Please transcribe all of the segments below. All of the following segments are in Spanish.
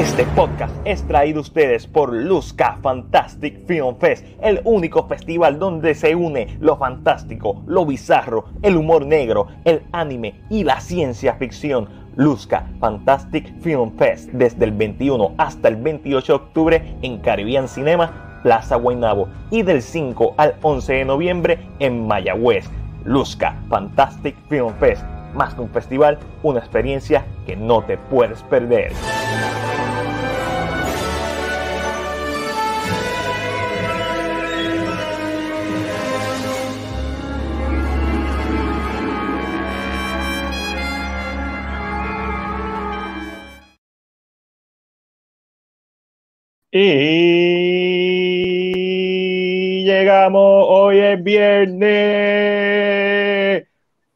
Este podcast es traído a ustedes por Luzca Fantastic Film Fest, el único festival donde se une lo fantástico, lo bizarro, el humor negro, el anime y la ciencia ficción. Luzca Fantastic Film Fest desde el 21 hasta el 28 de octubre en Caribbean Cinema, Plaza Guaynabo y del 5 al 11 de noviembre en Mayagüez. Luzca Fantastic Film Fest, más que un festival, una experiencia que no te puedes perder. Y llegamos, hoy es viernes.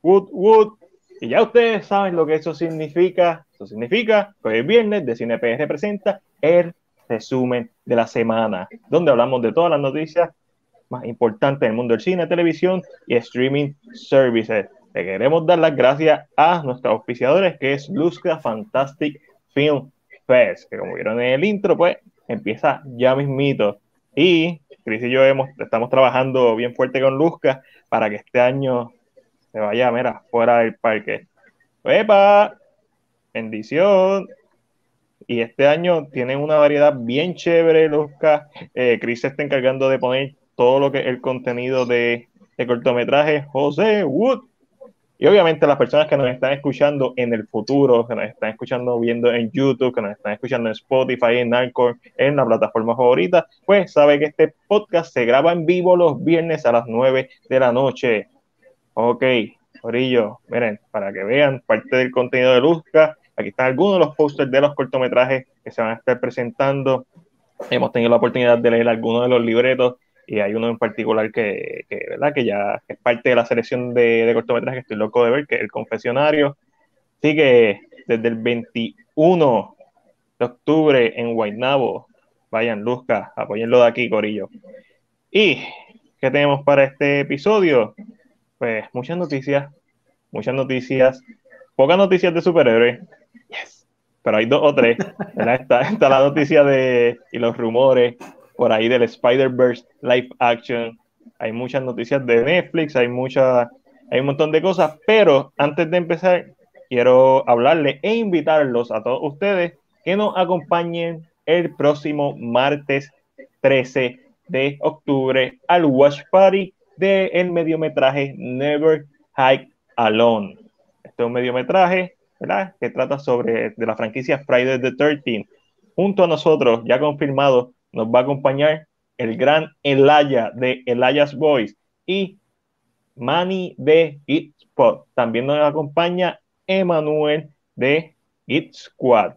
Wood, wood. Y ya ustedes saben lo que eso significa. Eso significa que hoy es viernes de CinePR presenta el resumen de la semana, donde hablamos de todas las noticias más importantes del mundo del cine, televisión y streaming services. Le queremos dar las gracias a nuestros auspiciadores, que es Luzca Fantastic Film Fest, que como vieron en el intro, pues empieza ya mismito. Y Chris y yo estamos trabajando bien fuerte con Luzca para que este año se vaya, mira, fuera del parque. ¡Epa! Bendición. Y este año tienen una variedad bien chévere, Luzca. Eh, Chris se está encargando de poner todo lo que el contenido de, de cortometraje. José Wood y obviamente las personas que nos están escuchando en el futuro, que nos están escuchando viendo en YouTube, que nos están escuchando en Spotify, en Anchor, en la plataforma favorita, pues sabe que este podcast se graba en vivo los viernes a las 9 de la noche. Ok, Orillo, miren, para que vean parte del contenido de Luzca, aquí están algunos de los posters de los cortometrajes que se van a estar presentando. Hemos tenido la oportunidad de leer algunos de los libretos y hay uno en particular que, que, ¿verdad? que ya es parte de la selección de, de cortometrajes que estoy loco de ver, que es El Confesionario. Así que desde el 21 de octubre en Guaynabo, vayan, Luzca, apoyenlo de aquí, Corillo. ¿Y qué tenemos para este episodio? Pues muchas noticias, muchas noticias, pocas noticias de superhéroes, pero hay dos o tres. Está, está la noticia de y los rumores por ahí del Spider-Verse live action. Hay muchas noticias de Netflix, hay muchas, hay un montón de cosas, pero antes de empezar, quiero hablarle e invitarlos a todos ustedes que nos acompañen el próximo martes 13 de octubre al Watch Party del el mediometraje Never Hike Alone. Este es un mediometraje ¿verdad? que trata sobre de la franquicia Friday the 13 Junto a nosotros, ya confirmado, nos va a acompañar el gran Elaya de Elaya's Boys y Manny de It Spot. También nos acompaña Emanuel de It Squad.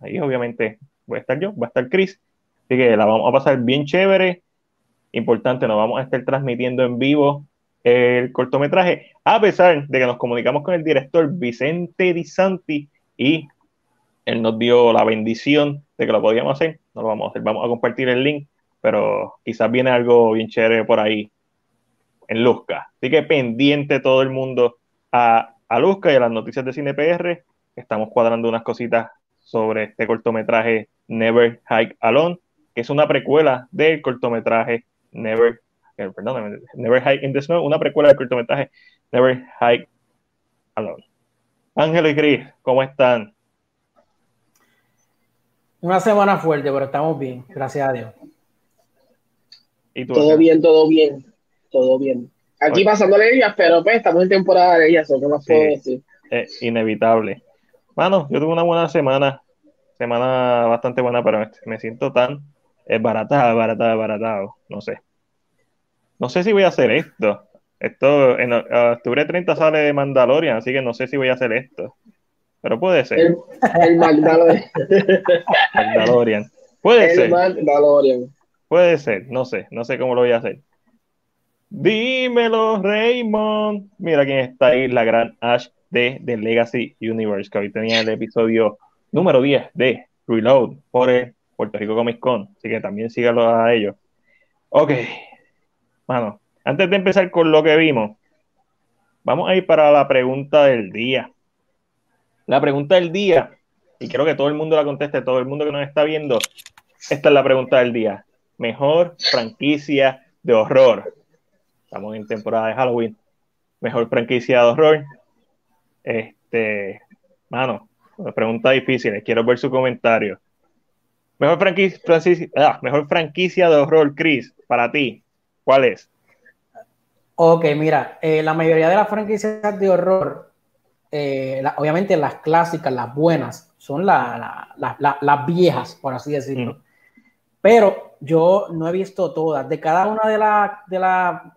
Ahí obviamente voy a estar yo, va a estar Chris. Así que la vamos a pasar bien chévere. Importante, nos vamos a estar transmitiendo en vivo el cortometraje, a pesar de que nos comunicamos con el director Vicente Di Santi y él nos dio la bendición de que lo podíamos hacer. No lo vamos a hacer, vamos a compartir el link, pero quizás viene algo bien chévere por ahí en Luzca. Así que pendiente todo el mundo a, a Luzca y a las noticias de CinePR. Estamos cuadrando unas cositas sobre este cortometraje Never Hike Alone, que es una precuela del cortometraje Never, eh, perdón, Never Hike in the Snow, una precuela del cortometraje Never Hike Alone. Ángel y Cris, ¿cómo están? Una semana fuerte, pero estamos bien, gracias a Dios. ¿Y tú, todo bien, todo bien, todo bien. Aquí Oye. pasándole ellas, pero pues estamos en temporada de ellas, ¿qué más sí, puedo decir? Es inevitable. Bueno, yo tuve una buena semana, semana bastante buena, pero me siento tan baratado, baratado, baratado, no sé. No sé si voy a hacer esto. Esto, en octubre 30 sale de Mandalorian, así que no sé si voy a hacer esto. Pero puede ser. El, el. Mandalorian. Puede el ser. Puede ser, no sé, no sé cómo lo voy a hacer. Dímelo, Raymond. Mira quién está ahí, la gran Ash de The Legacy Universe, que hoy tenía el episodio número 10 de Reload por el Puerto Rico Comic Con. Así que también síganlo a ellos. Ok. Bueno, antes de empezar con lo que vimos, vamos a ir para la pregunta del día. La pregunta del día y quiero que todo el mundo la conteste, todo el mundo que nos está viendo. Esta es la pregunta del día. Mejor franquicia de horror. Estamos en temporada de Halloween. Mejor franquicia de horror. Este, mano, pregunta difícil. Quiero ver su comentario. Mejor franquicia, ah, mejor franquicia de horror, Chris, para ti. ¿Cuál es? Ok, mira, eh, la mayoría de las franquicias de horror, eh, obviamente las clásicas, las buenas, son las viejas, por así decirlo. Pero yo no he visto todas. De cada una de las de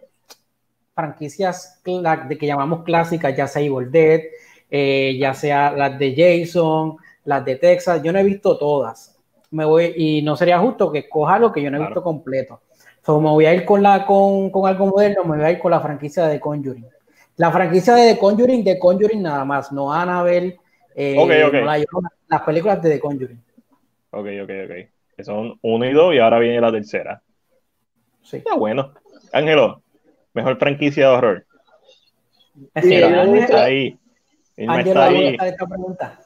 franquicias de que llamamos clásicas, ya sea Evil Dead, eh, ya sea las de Jason, las de Texas, yo no he visto todas. Me voy, y no sería justo que coja lo que yo no he visto completo. So, me voy a ir con, la, con, con, algo moderno, me voy a ir con la franquicia de Conjuring. La franquicia de The Conjuring, The Conjuring nada más, no Annabelle, eh, las películas de The Conjuring. Ok, ok, ok. Que son uno y dos y ahora viene la tercera. Sí. Está bueno. Ángelo, mejor franquicia de horror. Sí, ahí. Ángelo, ahí. Esta pregunta.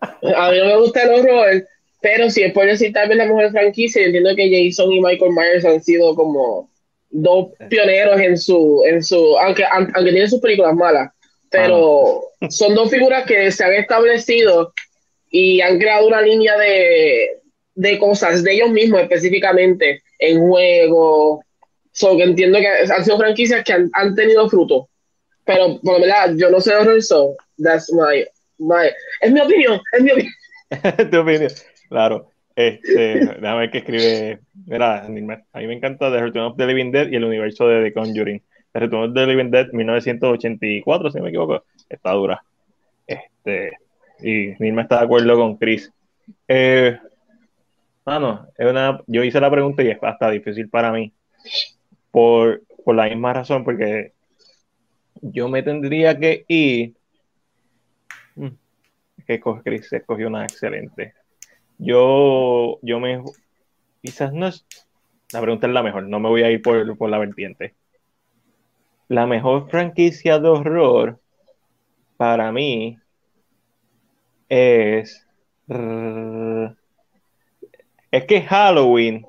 a mí no me gusta el horror, pero si es por decir tal vez la mejor franquicia, entiendo que Jason y Michael Myers han sido como dos pioneros en su, en su, aunque, aunque tienen sus películas malas, pero son dos figuras que se han establecido y han creado una línea de, de cosas de ellos mismos específicamente en juego. So, que entiendo que han sido franquicias que han, han tenido fruto. Pero por verdad, yo no sé de so that's my, my, es mi opinión, es mi opinión. tu opinión. Claro. Este, déjame ver qué escribe. Mira, a mí me encanta The Return of the Living Dead y el universo de The Conjuring. The Return of the Living Dead 1984, si no me equivoco, está dura. Este, y Nirma está de acuerdo con Chris. Eh, mano, es una, yo hice la pregunta y es hasta difícil para mí. Por, por la misma razón, porque yo me tendría que ir. Mm, que Chris escogió una excelente. Yo, yo me. Quizás no es. La pregunta es la mejor, no me voy a ir por, por la vertiente. La mejor franquicia de horror para mí es. Es que Halloween.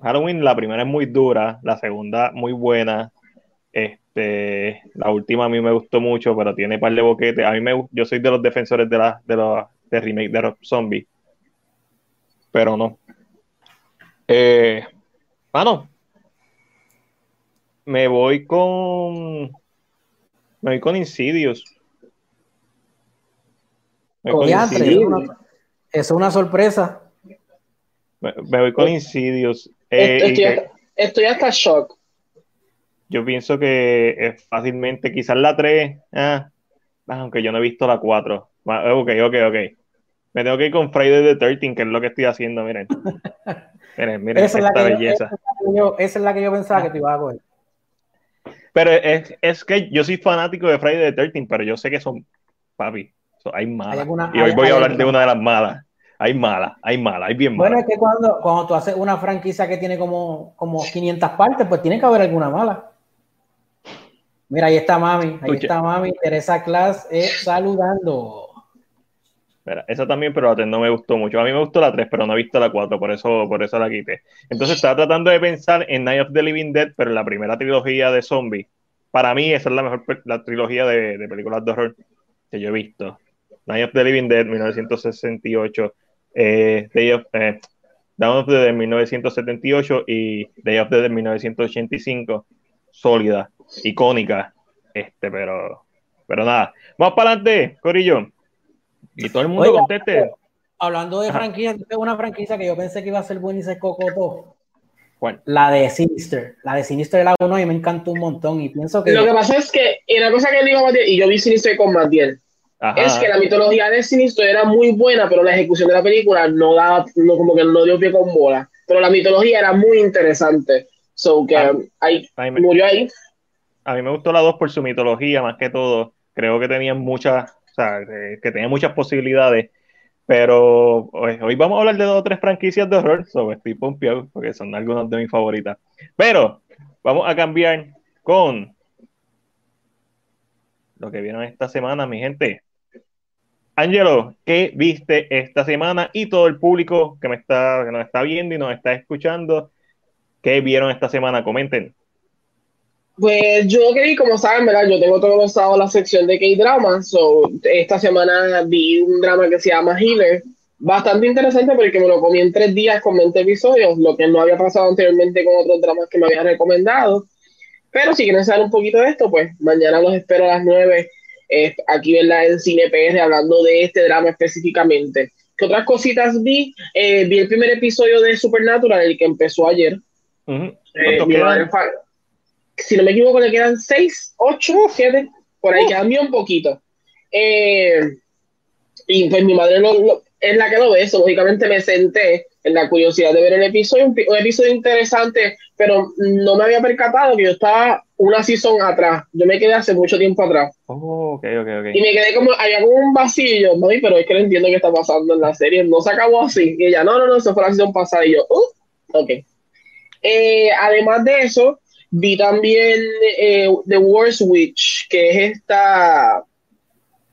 Halloween, la primera es muy dura, la segunda muy buena. Este, la última a mí me gustó mucho, pero tiene par de boquetes. A mí me, yo soy de los defensores de, la, de, de remake de Rob Zombie. Pero no. Eh, mano, me voy con. Me voy con Insidious. Me voy con Insidious. Es una sorpresa. Me, voy con Insidious. Eh, estoy, hasta shock. Yo pienso que es fácilmente, quizás la 3, ah, aunque yo no he visto la 4. Ok, ok, ok. Me tengo que ir con Friday the 13, que es lo que estoy haciendo, miren. miren, miren esa esta belleza. esa, es la que yo pensaba que te iba a coger. Pero es, es, que yo soy fanático de Friday the 13, pero yo sé que son, papi, hay malas. y hoy voy a hablar de una de las malas. Hay malas, hay malas, hay bien malas. Bueno, es que cuando, cuando tú haces una franquicia que tiene como, como 500 partes, pues tiene que haber alguna mala. Mira, ahí está mami, ahí está mami, Teresa Class es saludando. Esa también, pero la no me gustó mucho. A mí me gustó la 3, pero no he visto la 4, por eso, por eso la quité. Entonces estaba tratando de pensar en Night of the Living Dead, pero en la primera trilogía de zombies. Para mí, esa es la mejor la trilogía de, películas de horror que yo he visto. Night of the Living Dead, 1968. Eh, Day of, eh, Dawn of the Dead, 1978. Y Day of the Dead, 1985. Sólida, icónica. Este, pero, pero nada. Vamos para adelante, Corillo. Y todo el mundo conteste. Hablando de franquicia, una franquicia que yo pensé que iba a ser buena y se cocotó. La de Sinister. La de Sinister la 1 y me encantó un montón. Y pienso que. Lo que pasa es que, y una cosa que dijo Matiel, y yo vi Sinister con Matiel, es que la mitología de Sinister era muy buena, pero la ejecución de la película no daba, no, como que no dio pie con bola. Pero la mitología era muy interesante. So que ah, ahí, murió ahí. A mí me gustó la 2 por su mitología, más que todo. Creo que tenían muchas sea, que, tenía muchas posibilidades. Pero hoy, vamos a hablar de dos o tres franquicias de horror, sobre estoy pompeado porque son algunas de mis favoritas. Pero vamos a cambiar con lo que vieron esta semana, mi gente. Angelo, ¿qué viste esta semana? Y todo el público que, me está, que nos está viendo y nos está escuchando, ¿qué vieron esta semana? Comenten. Pues yo que vi, como saben, ¿verdad? Yo tengo todos los sábados la sección de K-Drama. So, esta semana vi un drama que se llama Healer. Bastante interesante porque me lo comí en tres días con 20 episodios, lo que no había pasado anteriormente con otros dramas que me habían recomendado. Pero si quieren saber un poquito de esto, pues mañana los espero a las 9 eh, aquí, ¿verdad? En Cine PR hablando de este drama específicamente. ¿Qué otras cositas vi? Eh, vi el primer episodio de Supernatural, el que empezó ayer. Eh, si no me equivoco, le quedan 6, 8, 7, por ahí, quedan un poquito. y pues mi madre es la que lo ve, eso, lógicamente me senté en la curiosidad de ver el episodio, un, episodio interesante, pero no me había percatado que yo estaba una season atrás. Yo me quedé hace mucho tiempo atrás. Oh, okay, okay, okay. Y me quedé como, había como un vacío, ¿no? pero es que no entiendo qué está pasando en la serie. No se acabó así. Y ella, no, no, no, eso fue la season pasada. Y yo, uh, ok. Eh, además de eso, vi también eh, The Worst Witch, que es esta.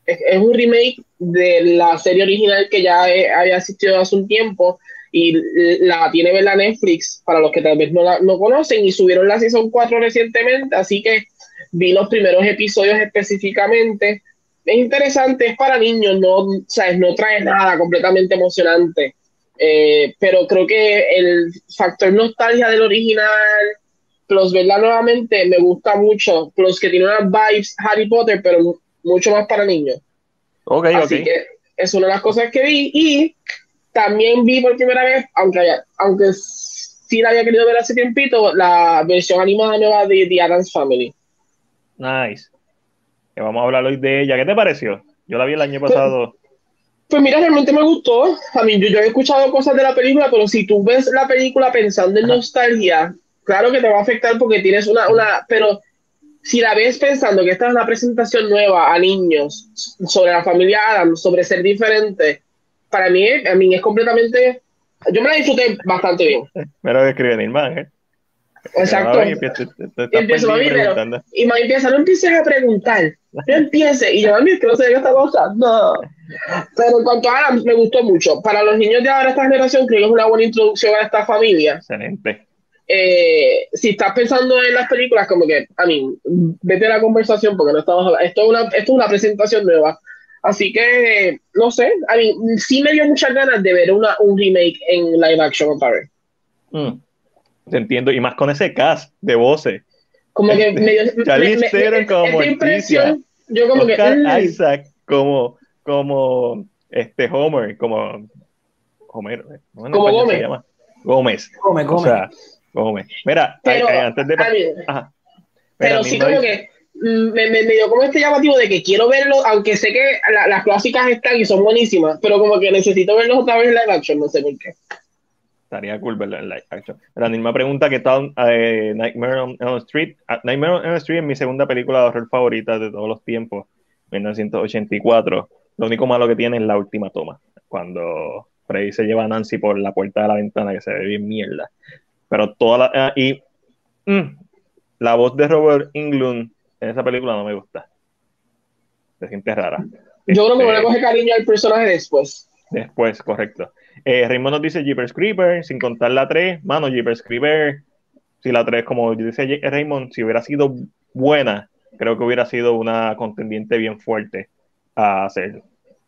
Es, es, un remake de la serie original que ya había asistido hace un tiempo y la tiene la Netflix para los que tal vez no la no conocen y subieron la season 4 recientemente, así que vi los primeros episodios específicamente. Es interesante, es para niños, no, ¿sabes? no trae nada completamente emocionante, eh, pero creo que el factor nostalgia del original, plus verla nuevamente, me gusta mucho, plus que tiene unas vibes Harry Potter, pero mucho más para niños. Okay, Así que es una de las cosas que vi y también vi por primera vez, aunque, aunque sí la había querido ver hace tiempito, la versión animada nueva de The Addams Family. Nice. Que vamos a hablar hoy de ella. ¿Qué te pareció? Yo la vi el año pues, pasado. Pues, mira, realmente me gustó. A mí, yo, he escuchado cosas de la película, pero si tú ves la película pensando en nostalgia, claro que te va a afectar porque tienes una, una, pero si la ves pensando que esta es una presentación nueva a niños sobre la familia Adams, sobre ser diferente, para mí, a mí es completamente. Yo me la disfruté bastante bien. Me lo escribe Nilman, ¿eh? Exacto. Y, empiezo, y me empieza, no empieces a preguntar, no empieces. Y yo, a mí es que no sé qué está pasando. Pero en cuanto a me gustó mucho. Para los niños de ahora, esta generación, creo que es una buena introducción a esta familia. Excelente. Eh, si estás pensando en las películas, como que, a mí, vete a la conversación porque no estamos hablando. Esto es una, esto es una presentación nueva. Así que, no sé, a mí sí me dio muchas ganas de ver una, un remake en live action otra vez. Mm, te entiendo, y más con ese cast de voces. Como que medio, me, me, como Morticia, yo como que... Mm. Isaac como, como este Homer, como Homer, ¿no? como Gómez. Se llama? Gómez. Gómez, Gómez. O sea, Gómez. Mira, pero, antes de... Ajá. Pero sí como que Mm, me, me, dio como este llamativo de que quiero verlo, aunque sé que las clásicas están y son buenísimas, pero como que necesito verlos otra vez en live action, no sé por qué. Estaría cool verlo en live action. Pero me pregunta qué tal eh, Nightmare on Elm Street. Ah, Nightmare on Elm Street es mi segunda película de horror favorita de todos los tiempos, 1984. Lo único malo que tiene es la última toma, cuando Freddy se lleva a Nancy por la puerta de la ventana, que se ve bien mierda. Pero toda la... Ah, y mm, la voz de Robert Englund en esa película no me gusta. Se siente rara. Yo creo que me le coge cariño al personaje después. Después, correcto. Eh, Raymond nos dice Jeepers Creeper, sin contar la 3. Mano, Jeepers Creeper, si la 3, como dice Raymond, si hubiera sido buena, creo que hubiera sido una contendiente bien fuerte a ser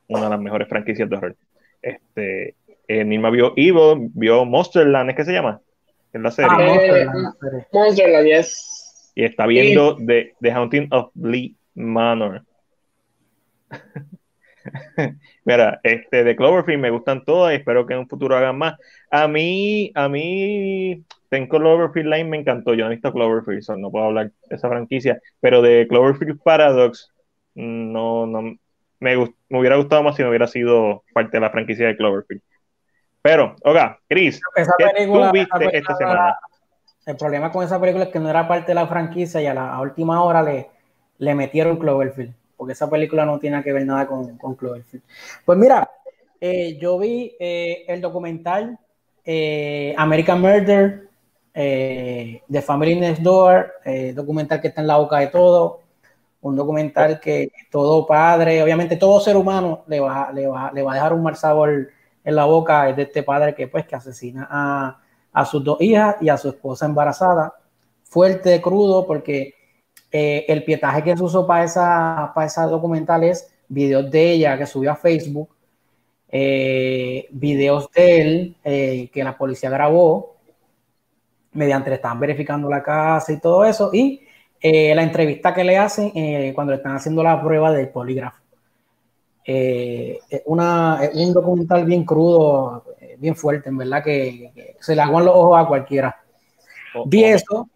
una de las mejores franquicias de horror. Este, eh, Nilma vio Evil, vio Monsterland, ¿es que se llama? En la serie. Ah, Monsterland, yes y está viendo The, The Haunting of Lee Manor. Mira, este de Cloverfield me gustan todas y espero que en un futuro hagan más. A mí, a mí, tengo Cloverfield Line me encantó. Yo no he visto Cloverfield, no puedo hablar de esa franquicia, pero de Cloverfield Paradox, no, no, me, me hubiera gustado más si no hubiera sido parte de la franquicia de Cloverfield. Pero, oiga, Chris, ¿qué tú viste esta semana? El problema con esa película es que no era parte de la franquicia y a la última hora le, le metieron Cloverfield, porque esa película no tiene que ver nada con, con Cloverfield. Pues mira, eh, yo vi eh, el documental eh, American Murder, The Family Next Door, documental que está en la boca de todo, un documental que todo padre, obviamente todo ser humano le va, le va, le va a dejar un mal sabor en la boca de este padre que pues que asesina a, a sus dos hijas y a su esposa embarazada. Fuerte, crudo, porque eh, el pietaje que se usó para esa, para esa documental es videos de ella que subió a Facebook, eh, videos de él eh, que la policía grabó mediante le estaban verificando la casa y todo eso, y la entrevista que le hacen cuando le están haciendo la prueba del polígrafo. Una, un documental bien crudo, bien fuerte, en verdad, que, se le aguan los ojos a cualquiera. Vi eso.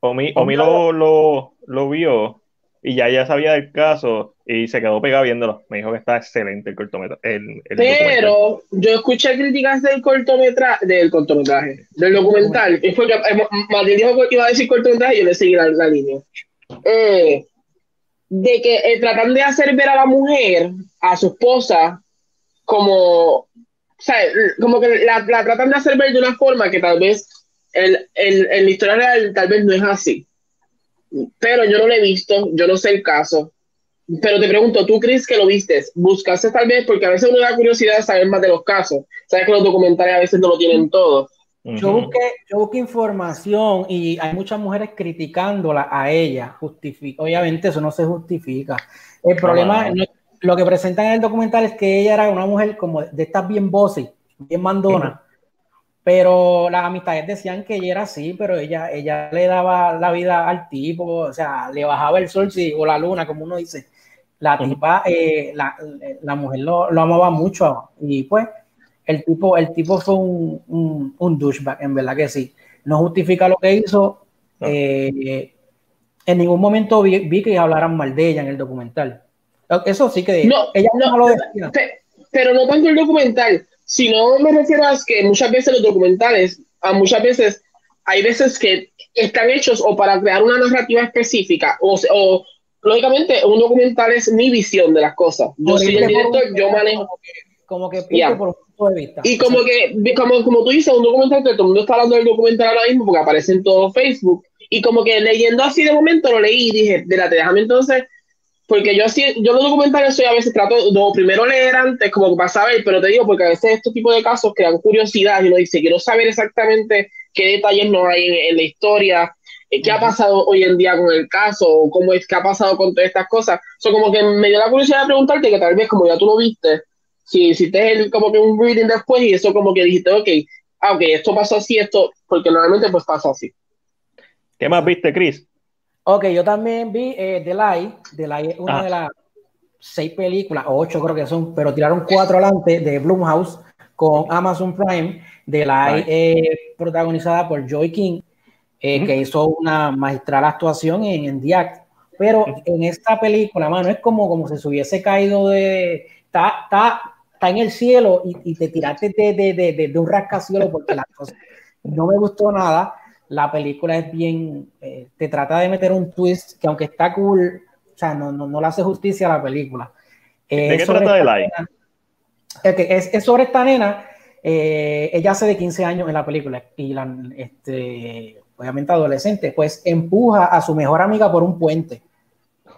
O mí, o mí lo, lo, lo, vio y ya ya sabía del caso y se quedó pegado viéndolo. Me dijo que está excelente el cortometraje. Pero yo escuché críticas del cortometraje, del cortometraje, del documental. Es porque eh, Martín dijo que iba a decir cortometraje y yo le seguí la, la línea. Eh, de que eh, tratan de hacer ver a la mujer, a su esposa, como sea, como que la, la, tratan de hacer ver de una forma que tal vez el, el, en la historia real tal vez no es así. Pero yo no lo he visto, yo no sé el caso. Pero te pregunto, ¿tú crees que lo viste? ¿Buscaste tal vez? Porque a veces uno da curiosidad de saber más de los casos. Sabes que los documentales a veces no lo tienen todo. Yo busqué, yo busqué información y hay muchas mujeres criticándola a ella. Justifica. Obviamente eso no se justifica. El problema lo que presentan en el documental es que ella era una mujer como de estas bien bossy, bien mandona, pero las amistades decían que ella era así, pero ella, ella le daba la vida al tipo, o sea, le bajaba el sol sí, o la luna, como uno dice. La tipa, eh, la, la, mujer lo, lo, amaba mucho y pues el tipo, el tipo fue un, un, douchebag, en verdad que sí. No justifica lo que hizo. Eh, en ningún momento vi, vi que hablaran mal de ella en el documental. Eso sí que no, ella no, lo decía. Pero no tanto el documental, sino me refiero a que muchas veces los documentales, a muchas veces, hay veces que están hechos o para crear una narrativa específica, o, o lógicamente un documental es mi visión de las cosas. Yo soy el director, yo manejo. Como que, como por un punto de vista. Y como que, como, como tú dices, un documental que todo el mundo está hablando del documental ahora mismo porque aparece en todo Facebook. Y como que leyendo así de momento lo leí y dije, déjame entonces porque yo así, yo los documentales soy a veces trato de primero leer antes, como para saber, pero te digo, porque a veces estos tipos de casos crean curiosidad y uno dice, quiero saber exactamente qué detalles no hay en, la historia, eh, qué ha pasado hoy en día con el caso, cómo es que ha pasado con todas estas cosas. Eso como que me dio la curiosidad de preguntarte que tal vez como ya tú lo viste, si hiciste el, como que un reading después y eso como que dijiste, ok, ah, ok, esto pasó así, esto, porque normalmente pues pasa así. ¿Qué más viste, Chris? Ok, yo también vi eh, The Light. The Light es una ah. de las seis películas, o ocho creo que son, pero tiraron cuatro adelante de Blumhouse con Amazon Prime. The Light eh, protagonizada por Joy King, eh, que hizo una magistral actuación en, en The Act. Pero en esta película, mano, es como, como si se hubiese caído de. Está, está, está en el cielo y, y te tiraste de, de, de, de un rascacielos porque las cosas no me gustó nada la película es bien, eh, te trata de meter un twist que aunque está cool, o sea, no, no, no le hace justicia a la película. ¿De qué trata de like? Es, es, sobre esta nena, eh, ella hace de 15 años en la película y la, este, obviamente adolescente, pues empuja a su mejor amiga por un puente.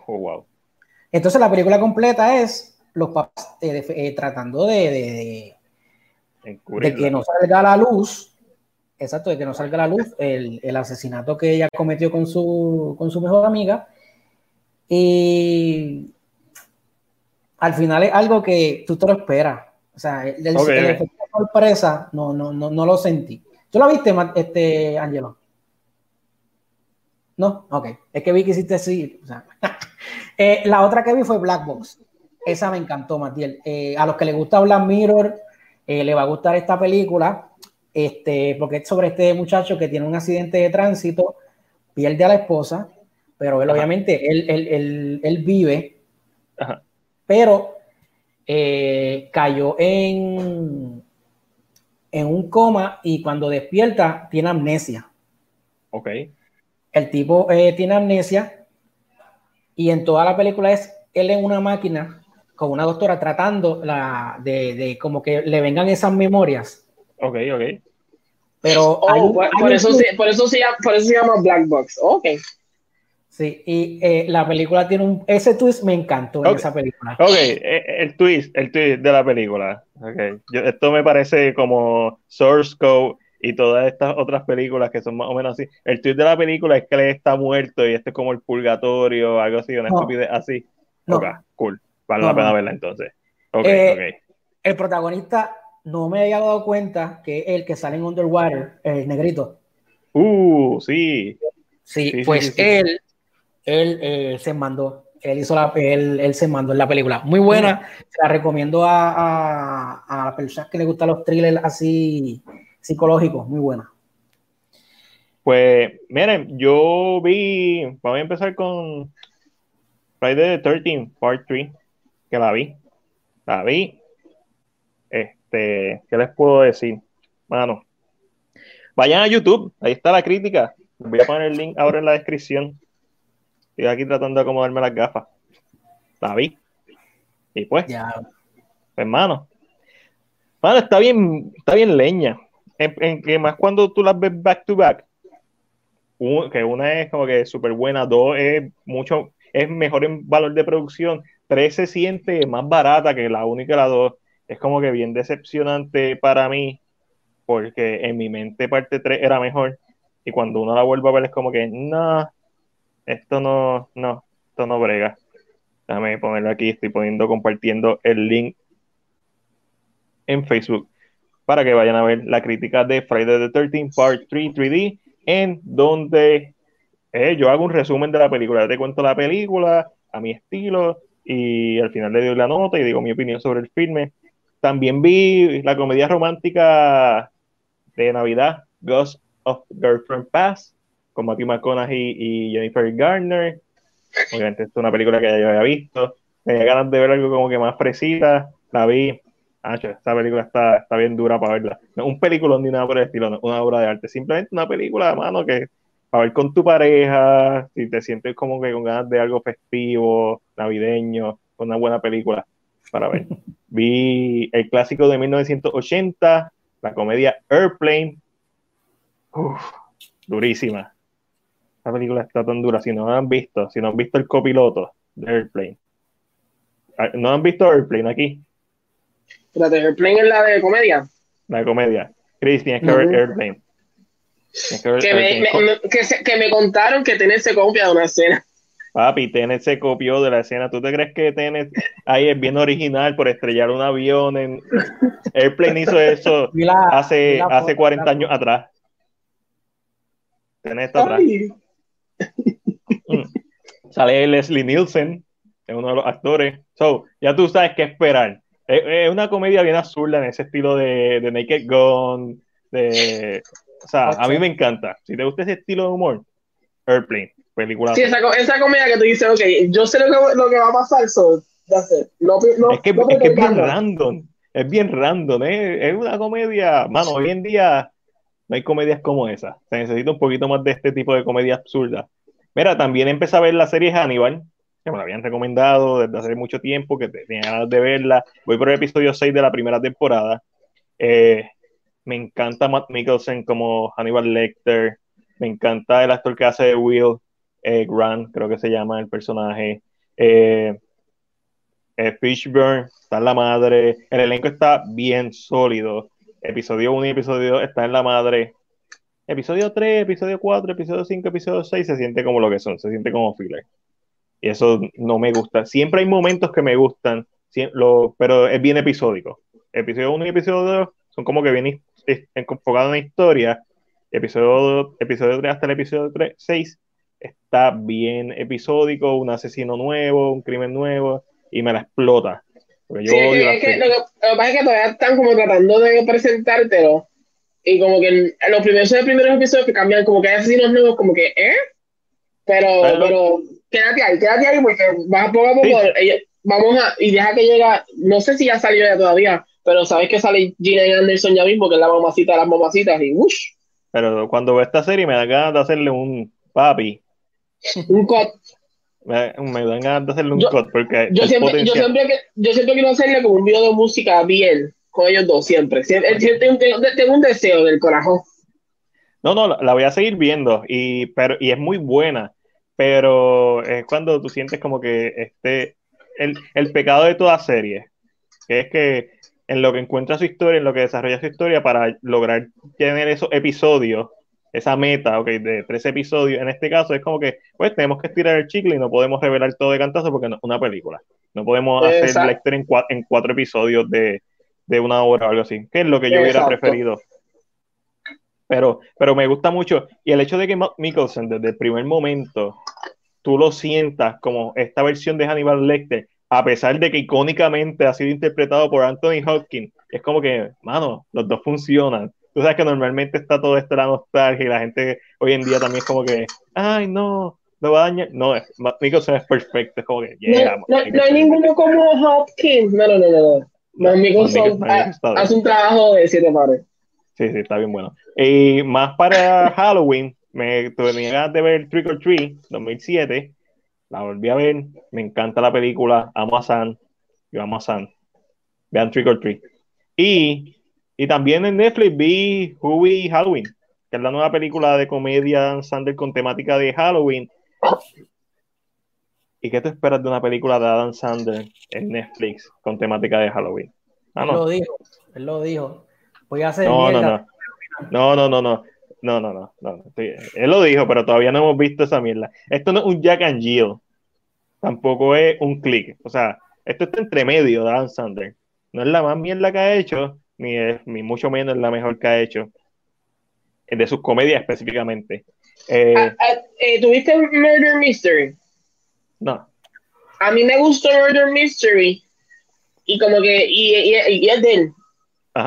Oh, wow. Entonces la película completa es los papás eh, tratando de, de, de que no salga a la luz exacto, de que no salga a la luz el, el, asesinato que ella cometió con su, con su mejor amiga. Y al final es algo que tú te lo esperas. O sea, el, el, efecto de sorpresa no, no, no, no, lo sentí. ¿Tú lo viste, este, Angelo? No, ok. Es que vi que hiciste así. O sea. eh, la otra que vi fue Black Box. Esa me encantó, Matiel. Eh, a los que les gusta Black Mirror, eh, le va a gustar esta película este, porque es sobre este muchacho que tiene un accidente de tránsito, pierde a la esposa, pero él obviamente, él, él, él, vive, pero eh, cayó en, en un coma y cuando despierta tiene amnesia. Ok. El tipo eh, tiene amnesia y en toda la película es él en una máquina con una doctora tratando la, de, de como que le vengan esas memorias Ok, ok. Pero oh, por, eso se, por, eso se llama, por, eso se llama, Black Box. Ok. Sí, y eh, la película tiene un. Ese twist me encantó en esa película. Ok, eh, el twist, el twist de la película. Okay. esto me parece como Source Code y todas estas otras películas que son más o menos así. El twist de la película es que él está muerto y este es como el purgatorio, algo así, una estupidez así. Ok, cool. Vale la pena verla entonces. Eh, El protagonista no me había dado cuenta que el que sale en Underwater, el negrito. Uh, sí. Sí, pues él él eh, se mandó, él hizo la, él, se mandó en la película. Muy buena, se la recomiendo a, a, a personas que les gustan los thrillers así psicológicos, muy buena. Pues miren, yo vi, vamos a empezar con Friday the 13 Part 3, que la vi. La vi. Este, ¿qué les puedo decir? Mano, vayan a YouTube, ahí está la crítica. Voy a poner el link ahora en la descripción. Estoy aquí tratando de acomodarme las gafas. La vi. Y pues, ya. hermano. Mano, está bien, está bien leña. En, que más cuando tú las ves back to back. que una es como que súper buena, dos es mucho, es mejor en valor de producción, tres se siente más barata que la única la dos. Es como que bien decepcionante para mí, porque en mi mente parte 3 era mejor. Y cuando uno la vuelve a ver es como que, no, esto no, no, esto no brega. Déjame ponerlo aquí, estoy poniendo, compartiendo el link en Facebook para que vayan a ver la crítica de Friday the 13 Part 3 3D, en donde eh, yo hago un resumen de la película. Te cuento la película a mi estilo y al final le doy la nota y digo mi opinión sobre el filme. También vi la comedia romántica de Navidad, Ghost of Girlfriend Pass, con Matthew McConaughey y Jennifer Garner. Obviamente, es una película que ya yo había visto. Tenía ganas de ver algo como que más fresita. La vi. Ah, esta película está, está bien dura para verla. No un película ni nada por el estilo, una obra de arte. Simplemente una película de mano que para ver con tu pareja, si te sientes como que con ganas de algo festivo, navideño, una buena película para ver. Vi el clásico de 1980, la comedia Airplane. Uf, durísima. Esta película está tan dura. Si no han visto, si no han visto el copiloto de Airplane. Ah, ¿No han visto Airplane aquí? de Airplane es la de comedia. La de comedia. Chris, tienes que ver Airplane. Que, me, que, me contaron que Tenet se copia de una escena. Papi, Tenet se copió de la escena. ¿Tú te crees que Tenet ahí es bien original por estrellar un avión? En... Airplane hizo eso hace, hace 40 años atrás. Tenet está atrás. Mm. Sale Leslie Nielsen, es uno de los actores. So, ya tú sabes qué esperar. Es, una comedia bien absurda en ese estilo de, de Naked Gun. De, o sea, a mí me encanta. Si te gusta ese estilo de humor, Airplane, película. Sí, esa, esa comedia que tú dices, ok, yo sé lo que, lo que va a pasar, so, no, no, es que, es, que es bien random. Es bien random, ¿eh? Es una comedia, mano, hoy en día no hay comedias como esa. Se necesita un poquito más de este tipo de comedia absurda. Mira, también empecé a ver la serie Hannibal, que me la habían recomendado desde hace mucho tiempo, que tenía ganas de verla. Voy por el episodio 6 de la primera temporada. Eh, me encanta Matt Mikkelsen como Hannibal Lecter. Me encanta el actor que hace Will eh, Grant, creo que se llama el personaje. Eh, eh Fishburne, está en la madre. El elenco está bien sólido episodio 1 y episodio 2 están en la madre. Episodio 3, episodio 4, episodio 5, episodio 6 se siente como lo que son, se siente como filler. Y eso no me gusta. Siempre hay momentos que me gustan, pero es bien episódico. Episodio 1 y episodio 2 son como que bien enfocados en historia. Episodio, episodio 3 hasta el episodio 3, 6 está bien episódico, un asesino nuevo, un crimen nuevo, y me la explota sí, es que, lo, que, pasa es que todavía están como tratando de presentártelo. Y como que en los primeros, los primeros episodios que cambian, como que hay asesinos nuevos, como que, ¿eh? Pero, pero, quédate ahí, quédate ahí, porque vas a poco a poco. Vamos a, y deja que llega, no sé si ya salió ya todavía, pero sabes que sale Gina Anderson ya mismo, que es la mamacita de las mamacitas, y ¡wush! Pero cuando veo esta serie me da ganas de hacerle un papi. Un cut. Me, me dan ganas de hacerle un cut porque. Yo siempre, yo, siempre, yo siempre quiero hacerle como un video de música bien con ellos dos, siempre. siempre tengo, tengo, un deseo del corazón. No, no, la voy a seguir viendo y, pero, y es muy buena. pero es cuando tú sientes como que este, el, el pecado de toda serie, que es que en lo que encuentra su historia, en lo que desarrolla su historia para lograr tener esos episodios, esa meta, ok, de tres episodios, en este caso es como que, pues tenemos que estirar el chicle y no podemos revelar todo de cantazo porque no es una película. No podemos hacer la historia en, en cuatro, episodios de, de, una hora o algo así, que es lo que yo hubiera preferido. Pero, pero me gusta mucho. Y el hecho de que Mikkelsen, desde el primer momento, tú lo sientas como esta versión de Hannibal Lecter, a pesar de que icónicamente ha sido interpretado por Anthony Hopkins, es como que, mano, los dos funcionan. Tú sabes que normalmente está todo esto la nostalgia y la gente hoy en día también es como que, ay, no, lo va a dañar. No, Mikkelsen es perfecto, es como que, no, hay ninguno como Hopkins. No, no, no, no. no. Mikkelsen hace un trabajo de siete pares. Sí, sí, está bien bueno. Y más para Halloween, me tenía ganas de ver Trick or Treat 2007. La volví a ver. Me encanta la película. Amo a San. Yo amo a San. Vean Trick or Treat. Y, y también en Netflix vi Huey Halloween, que es la nueva película de comedia Sander con temática de Halloween. ¿Y qué te esperas de una película de Adam Sandler en Netflix con temática de Halloween? Ah, no. Él lo dijo, él lo dijo. Voy a hacer no, no, no. No, no, no, no. No, no, no, no. Él lo dijo, pero todavía no hemos visto esa mierda. Esto no es un Jack and Jill. Tampoco es un click. O sea, esto está entre medio de Adam Sandler. No es la más mierda que ha hecho, ni, es, ni mucho menos la mejor que ha hecho. De sus comedias específicamente. Eh, ah, ah, eh, ¿Tuviste Murder Mystery? No. A mí me gustó Murder Mystery. Y como que, y, y, y es de él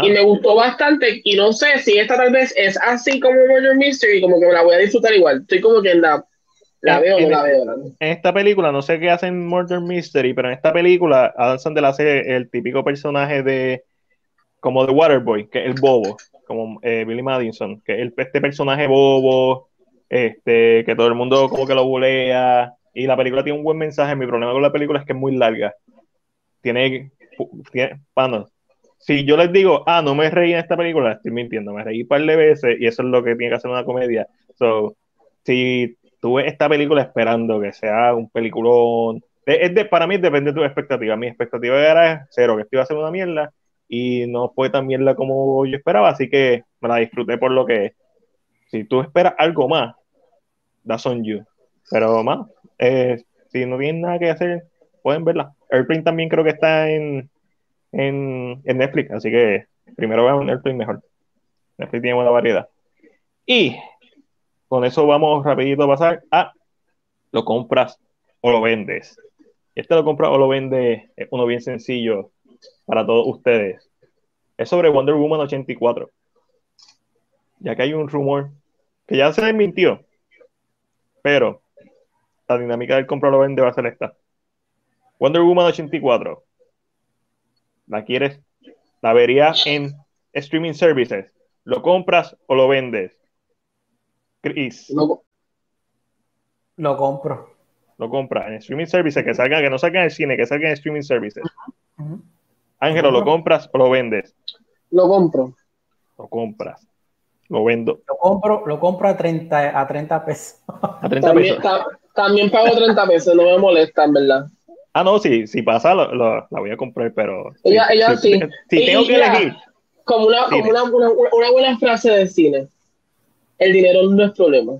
y me gustó bastante. Y no sé si esta tal vez es así como Murder Mystery, como que me la voy a disfrutar igual. Estoy como que en la. La veo no la veo. En esta película, no sé qué hacen Murder Mystery, pero en esta película, Adam Sandler hace el típico personaje de. Como de Waterboy, que es el bobo, como eh, Billy Madison, que es este personaje bobo, este, que todo el mundo como que lo bulea. Y la película tiene un buen mensaje. Mi problema con la película es que es muy larga. Tiene. tiene si yo les digo, ah, no me reí en esta película, estoy mintiendo, me reí un par de veces y eso es lo que tiene que hacer una comedia. So, si tú ves esta película esperando que sea un peliculón, es de, para mí depende de tu expectativa. Mi expectativa era cero, que esto iba a ser una mierda y no fue tan mierda como yo esperaba, así que me la disfruté por lo que Si tú esperas algo más, that's on you. Pero más, eh, si no tienen nada que hacer, pueden verla. Airplane también creo que está en, en, Netflix, así que primero veamos Netflix mejor. Netflix tiene buena variedad. Y con eso vamos rapidito a pasar a lo compras o lo vendes. Este lo compras o lo vende es uno bien sencillo para todos ustedes. Es sobre Wonder Woman 84. Ya que hay un rumor que ya se desmintió, pero la dinámica del compra o lo vende va a ser esta. Wonder Woman 84 la quieres, la verías en streaming services. ¿Lo compras o lo vendes? Chris. Lo, compro. Lo compras en streaming services, que salga, que no salga en el cine, que salga en streaming services. Ángelo, ¿lo compras o lo vendes? Lo compro. Lo compras. Lo vendo. Lo compro, lo compro a 30, a 30 pesos. A 30 también, pesos. también pago 30 pesos, no me molesta, en verdad. Ah, no, si, si pasa, lo, la voy a comprar, pero. Ella, si, ella sí. Si, tengo que elegir. Como, una, como una, una, una, buena frase de cine: el dinero no es problema.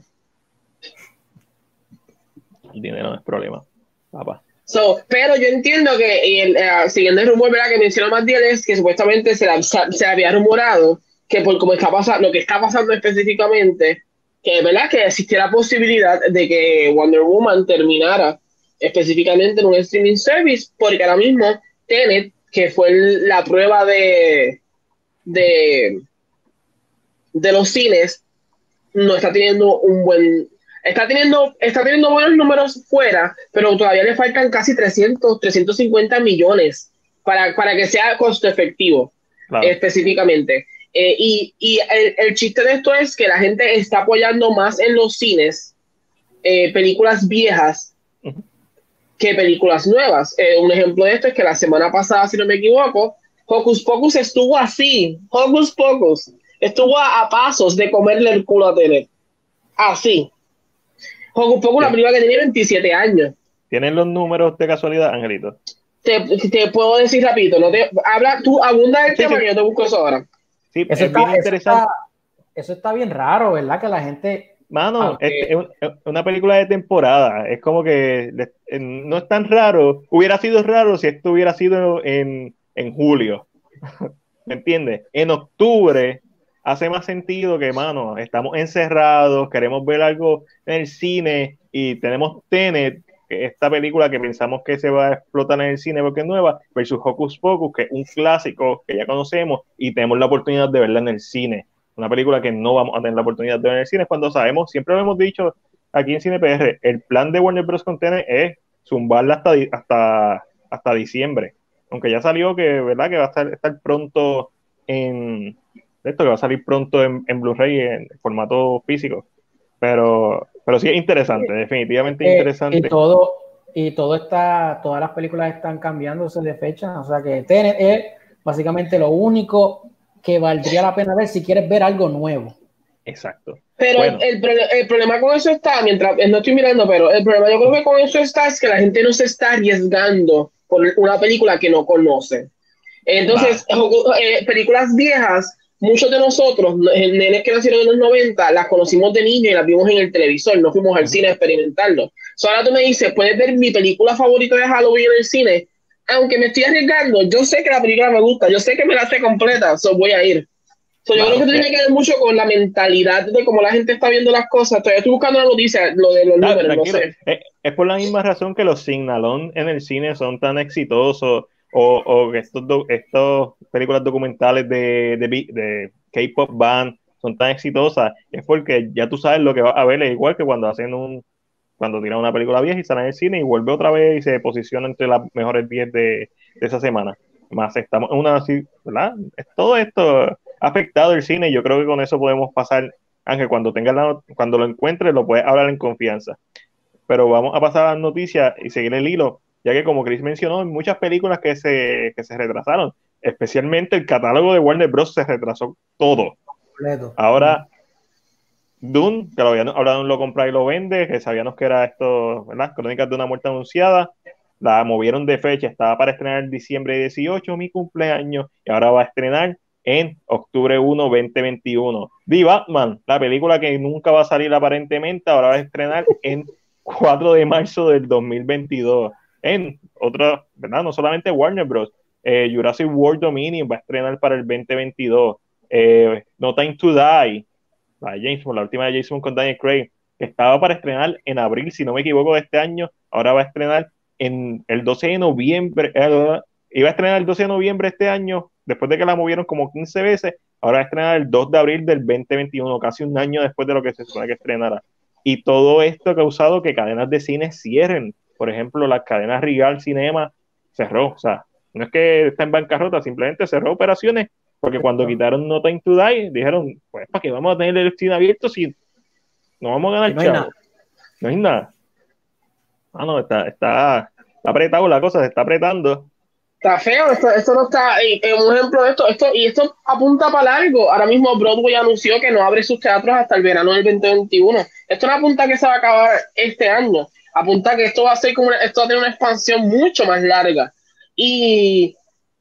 El dinero no es problema, papá. So, pero yo entiendo que, el, uh, siguiendo el rumor ¿verdad? que mencionó más es que supuestamente se, se, había rumorado que por como está pasando, lo que está pasando específicamente, que verdad que existía la posibilidad de que Wonder Woman terminara específicamente en un streaming service, porque ahora mismo Tenet, que fue la prueba de, de, de los cines, no está teniendo un buen está teniendo, está teniendo buenos números fuera, pero todavía le faltan casi 300, 350 millones para, para que sea costo efectivo, específicamente. Eh, y, y el, el, chiste de esto es que la gente está apoyando más en los cines eh, películas viejas que películas nuevas. Eh, un ejemplo de esto es que la semana pasada, si no me equivoco, Hocus Pocus estuvo así, Hocus Pocus, estuvo a, pasos de comerle el culo a Tenet. Así. Hocus Pocus, una película que tiene 27 años. ¿Tienen los números de casualidad, Angelito? Te, te puedo decir rapidito, no te, habla, tú abunda del tema que yo te busco eso ahora. Sí, eso es está, bien interesante. Eso está, bien raro, ¿verdad? Que la gente... Mano, es, una película de temporada. Es como que no es tan raro. Hubiera sido raro si esto hubiera sido en, en julio. ¿Me entiendes? En octubre hace más sentido que, mano, estamos encerrados, queremos ver algo en el cine y tenemos Tenet, esta película que pensamos que se va a explotar en el cine porque es nueva, versus Hocus Pocus, que es un clásico que ya conocemos y tenemos la oportunidad de verla en el cine. Una película que no vamos a tener la oportunidad de ver en el cine cuando sabemos, siempre lo hemos dicho aquí en Cine PR, el plan de Warner Bros. con Tenet es zumbarla hasta, hasta, hasta diciembre. Aunque ya salió que, ¿verdad? Que va a estar, estar pronto en, esto que va a salir pronto en, Blu-ray en formato físico. Pero, pero sí es interesante, definitivamente eh, interesante. Y todo, y todo está, todas las películas están cambiándose de fecha, o sea que Tenet es básicamente lo único que valdría la pena ver si quieres ver algo nuevo. Exacto. Pero el, el, problema con eso está, mientras no estoy mirando, pero el problema yo creo que con eso está es que la gente no se está arriesgando por una película que no conoce. Entonces, eh, películas viejas muchos de nosotros, nenes que nacieron en los 90, las conocimos de niño y las vimos en el televisor, no fuimos al cine a experimentarlo. ahora tú me dices, ¿puedes ver mi película favorita de Halloween en el cine? Aunque me estoy arriesgando, yo sé que la película me gusta, yo sé que me la sé completa, so voy a ir. yo creo que tiene que ver mucho con la mentalidad de cómo la gente está viendo las cosas. Todavía estoy buscando la noticia, lo de los números, no sé. Es, por la misma razón que los signalón en el cine son tan exitosos o, o estos, estos películas documentales de, de, K-pop band son tan exitosas, es porque ya tú sabes lo que va a ver, es igual que cuando hacen un, cuando tiran una película vieja y salen en el cine y vuelve otra vez y se posiciona entre las mejores 10 de, de, esa semana. Más estamos en una así, ¿verdad? Todo esto ha afectado el cine y yo creo que con eso podemos pasar, Ángel, cuando tengas la, cuando lo encuentres lo puedes hablar en confianza. Pero vamos a pasar a las noticias y seguir el hilo ya que como Chris mencionó, hay muchas películas que se, que se retrasaron, especialmente el catálogo de Warner Bros. se retrasó todo. Ahora, Dune, que lo habían, ahora lo compra y lo vende, que sabíamos que era esto, ¿verdad? Crónicas de una muerte anunciada, la movieron de fecha, estaba para estrenar en diciembre 18, mi cumpleaños, y ahora va a estrenar en octubre 1, 2021. The Batman, la película que nunca va a salir aparentemente, ahora va a estrenar en 4 de marzo del 2022 en otra, ¿verdad? No solamente Warner Bros. Eh, Jurassic World Dominion va a estrenar para el 2022. Eh, no Time to Die, la la última de Jason con Daniel Craig, estaba para estrenar en abril, si no me equivoco, de este año, ahora va a estrenar en el 12 de noviembre, eh, iba a estrenar el 12 de noviembre este año, después de que la movieron como 15 veces, ahora va a estrenar el 2 de abril del 2021, casi un año después de lo que se supone que estrenara. Y todo esto ha causado que cadenas de cine cierren por ejemplo, la cadena Regal Cinema cerró, o sea, no es que está en bancarrota, simplemente cerró operaciones, porque cuando quitaron No Time to Die, dijeron, pues, ¿para qué vamos a tener el cine abierto si no vamos a ganar no chavo? no hay nada. Ah, no, está, está, apretado la cosa, se está apretando. Está feo, esto, no está, en un ejemplo de esto, esto, y esto apunta para largo. Ahora mismo Broadway anunció que no abre sus teatros hasta el verano del 2021. Esto no apunta que se va a acabar este año apunta que esto va a ser como esto va a tener una expansión mucho más larga. Y,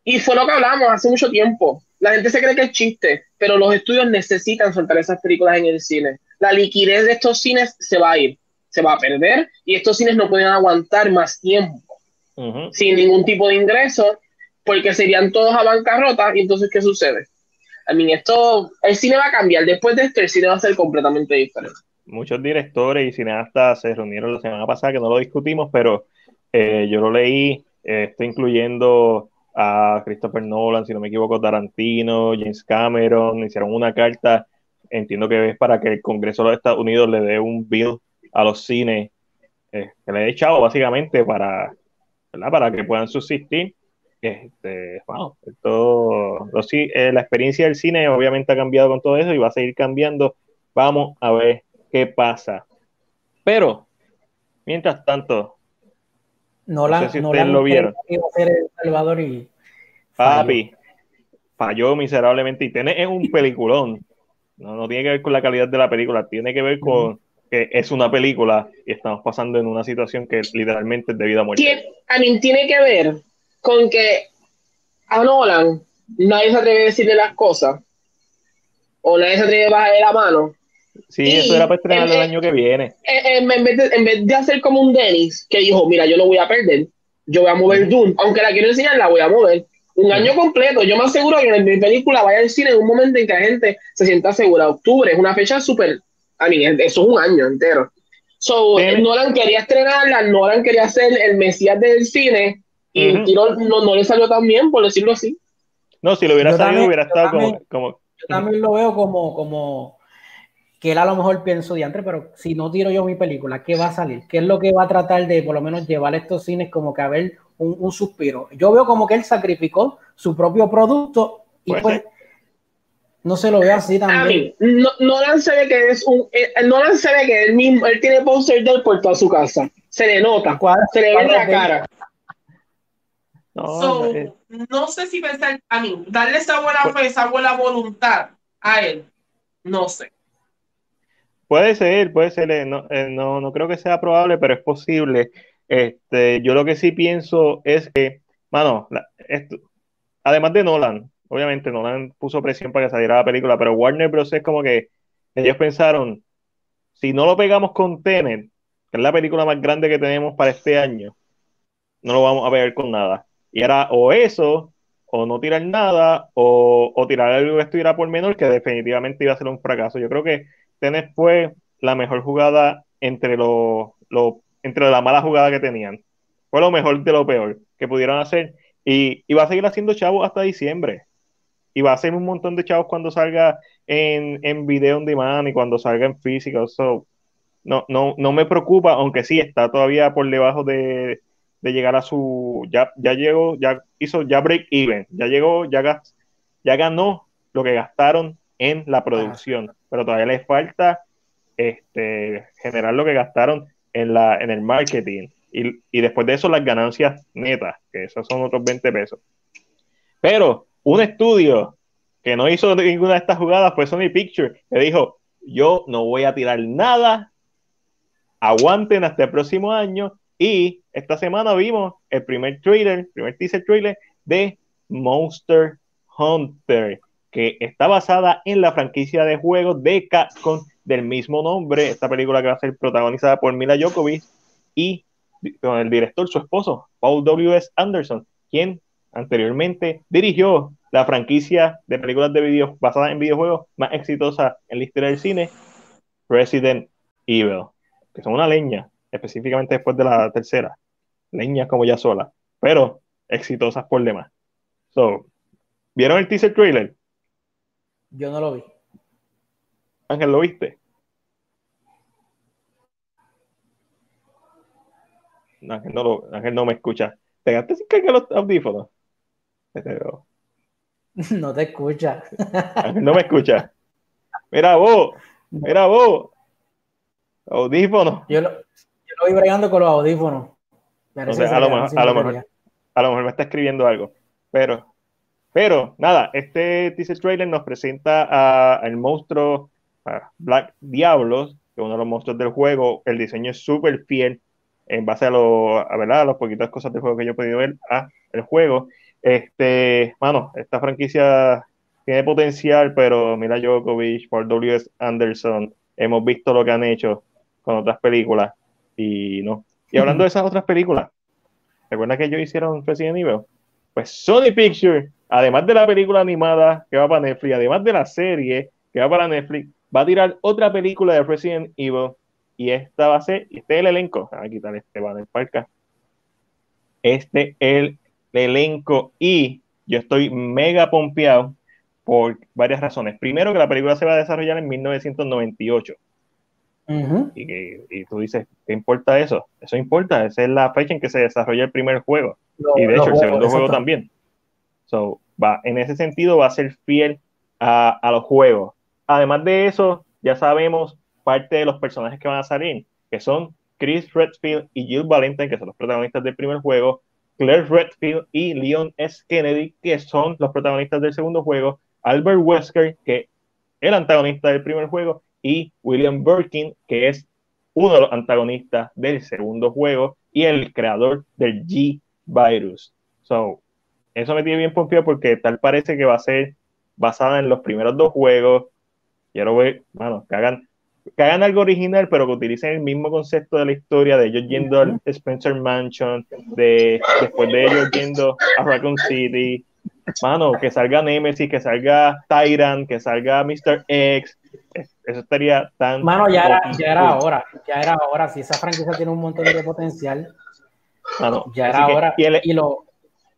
y fue lo que hablamos hace mucho tiempo. La gente se cree que es chiste, pero los estudios necesitan soltar esas películas en el cine. La liquidez de estos cines se va a ir, se va a perder y estos cines no pueden aguantar más tiempo sin ningún tipo de ingreso porque serían todos a bancarrota y entonces ¿qué sucede? A mí esto, el cine va a cambiar, después de esto el cine va a ser completamente diferente muchos directores y cineastas se reunieron la semana pasada, que no lo discutimos, pero eh, yo lo leí, eh, estoy incluyendo a Christopher Nolan, si no me equivoco, Tarantino, James Cameron, hicieron una carta, entiendo que es para que el Congreso de los Estados Unidos le dé un bill a los cines, eh, que le he echado básicamente para, para que puedan subsistir. Este, wow, esto, la experiencia del cine obviamente ha cambiado con todo eso y va a seguir cambiando. Vamos a ver qué pasa. Pero, mientras tanto, no, la, sé si ustedes lo vieron. Salvador y Papi, falló miserablemente y tiene es un peliculón. No, no tiene que ver con la calidad de la película, tiene que ver con, que es una película y estamos pasando en una situación que literalmente es de vida muerte. Tiene, a mí tiene que ver con que a Nolan nadie se atreve a decirle las cosas o nadie se atreve a bajarle la mano. Sí, eso era para estrenar el año que viene. En, vez de, en, vez de, hacer como un Dennis que dijo, mira, yo lo voy a perder, yo voy a mover Doom, aunque la quiero enseñar, la voy a mover. Un año completo, yo me aseguro que en mi película vaya al cine en un momento en que la gente se sienta segura. Octubre es una fecha súper, a mí, eso es un año entero. So, Nolan quería estrenarla, Nolan quería hacer el Mesías del cine y el tiro no, no, le salió tan bien, por decirlo así. No, si lo hubiera salido, hubiera estado como, como, Yo también lo veo como, como que él a lo mejor pienso diantre, pero si no tiro yo mi película, ¿qué va a salir? ¿Qué es lo que va a tratar de por lo menos llevar a estos cines como que a ver un, suspiro? Yo veo como que él sacrificó su propio producto y pues no se lo ve así también. no, Nolan se ve que es un. Eh, Nolan se ve que él mismo, él tiene póster del por toda su casa. Se le nota, se le ve en la cara. No, no sé si pensar, a mí, darle esa buena pues fe, esa buena voluntad a él, no sé. Puede ser, puede ser, eh, eh, no, no, creo que sea probable, pero es posible. Este, yo lo que sí pienso es que, mano, además de Nolan, obviamente Nolan puso presión para que saliera la película, pero Warner Bros. es como que ellos pensaron, si no lo pegamos con Tenet, que es la película más grande que tenemos para este año, no lo vamos a pegar con nada. Y era o eso, o no tirar nada, o, o tirar algo que estuviera por menor, que definitivamente iba a ser un fracaso. Yo creo que Tenet fue la mejor jugada entre, lo, entre la mala jugada que tenían. Fue lo mejor de lo peor que pudieron hacer. Y, va a seguir haciendo chavos hasta diciembre. Y va a hacer un montón de chavos cuando salga en, en video on demand y cuando salga en físico. So, no, no, no me preocupa, aunque sí está todavía por debajo de, de llegar a su. Ya, ya llegó, ya hizo, ya break even. Ya llegó, ya, ya ganó lo que gastaron en la producción pero todavía les falta este, generar lo que gastaron en, la, en el marketing. Y, y después de eso, las ganancias netas, que esos son otros 20 pesos. Pero un estudio que no hizo ninguna de estas jugadas fue Sony Picture, que dijo: Yo no voy a tirar nada, aguanten hasta el próximo año. Y esta semana vimos el primer trailer, el primer teaser trailer de Monster Hunter que está basada en la franquicia de juegos de Capcom del mismo nombre. Esta película que va a ser protagonizada por Mila Djokovic y con el director, su esposo, Paul W.S. Anderson, quien anteriormente dirigió la franquicia de películas de videos basadas en videojuegos más exitosa en la historia del cine, Resident Evil, que son una leña, específicamente después de la tercera. Leñas como ya sola, pero exitosas por demás. So, ¿Vieron el teaser trailer? Yo no lo vi. Ángel, ¿lo viste? Ángel no, lo, Ángel no me escucha. ¿Te gasté sin cargar los audífonos? No te escucha. Ángel no me escucha. Mira vos, mira vos. Audífonos. Yo lo, yo lo vi bregando con los audífonos. a, lo mejor, a, lo mejor, a lo mejor me está escribiendo algo. Pero pero nada, este teaser trailer nos presenta al monstruo Black Diablos, que es uno de los monstruos del juego. El diseño es súper fiel en base a, lo, a, ¿verdad? a las poquitas cosas del juego que yo he podido ver a el juego. Este, mano, esta franquicia tiene potencial, pero mira Djokovic, por W.S. Anderson, hemos visto lo que han hecho con otras películas y no. Y hablando de esas otras películas, ¿recuerda que ellos hicieron Resident Evil? Pues Sony Pictures además de la película animada que va para Netflix, además de la serie que va para Netflix, va a tirar otra película de Resident Evil y esta va a ser, este es el elenco, a quitar este banner para. Este es el elenco y yo estoy mega pompeado por varias razones. Primero que la película se va a desarrollar en 1998. y, tú dices, ¿qué importa eso? Eso importa, esa es la fecha en que se desarrolla el primer juego. y de hecho, el segundo juego también. So, va, en ese sentido va a ser fiel a, los juegos. Además de eso, ya sabemos parte de los personajes que van a salir, que son Chris Redfield y Jill Valentine, que son los protagonistas del primer juego, Claire Redfield y Leon S. Kennedy, que son los protagonistas del segundo juego, Albert Wesker, que es el antagonista del primer juego, y William Birkin, que es uno de los antagonistas del segundo juego y el creador del G-Virus. So, eso me tiene bien pompeado porque tal parece que va a ser basada en los primeros dos juegos. Quiero ver, bueno, que hagan, que hagan algo original, pero que utilicen el mismo concepto de la historia de ellos yendo al Spencer Mansion, de después de ellos yendo a Raccoon City. Mano, que salga Nemesis, que salga Tyrant, que salga Mr. X. Eso estaría tan. Mano, ya era, ya era ahora. Ya era ahora. Si esa franquicia tiene un montón de potencial. Mano, ya era ahora. Y, y,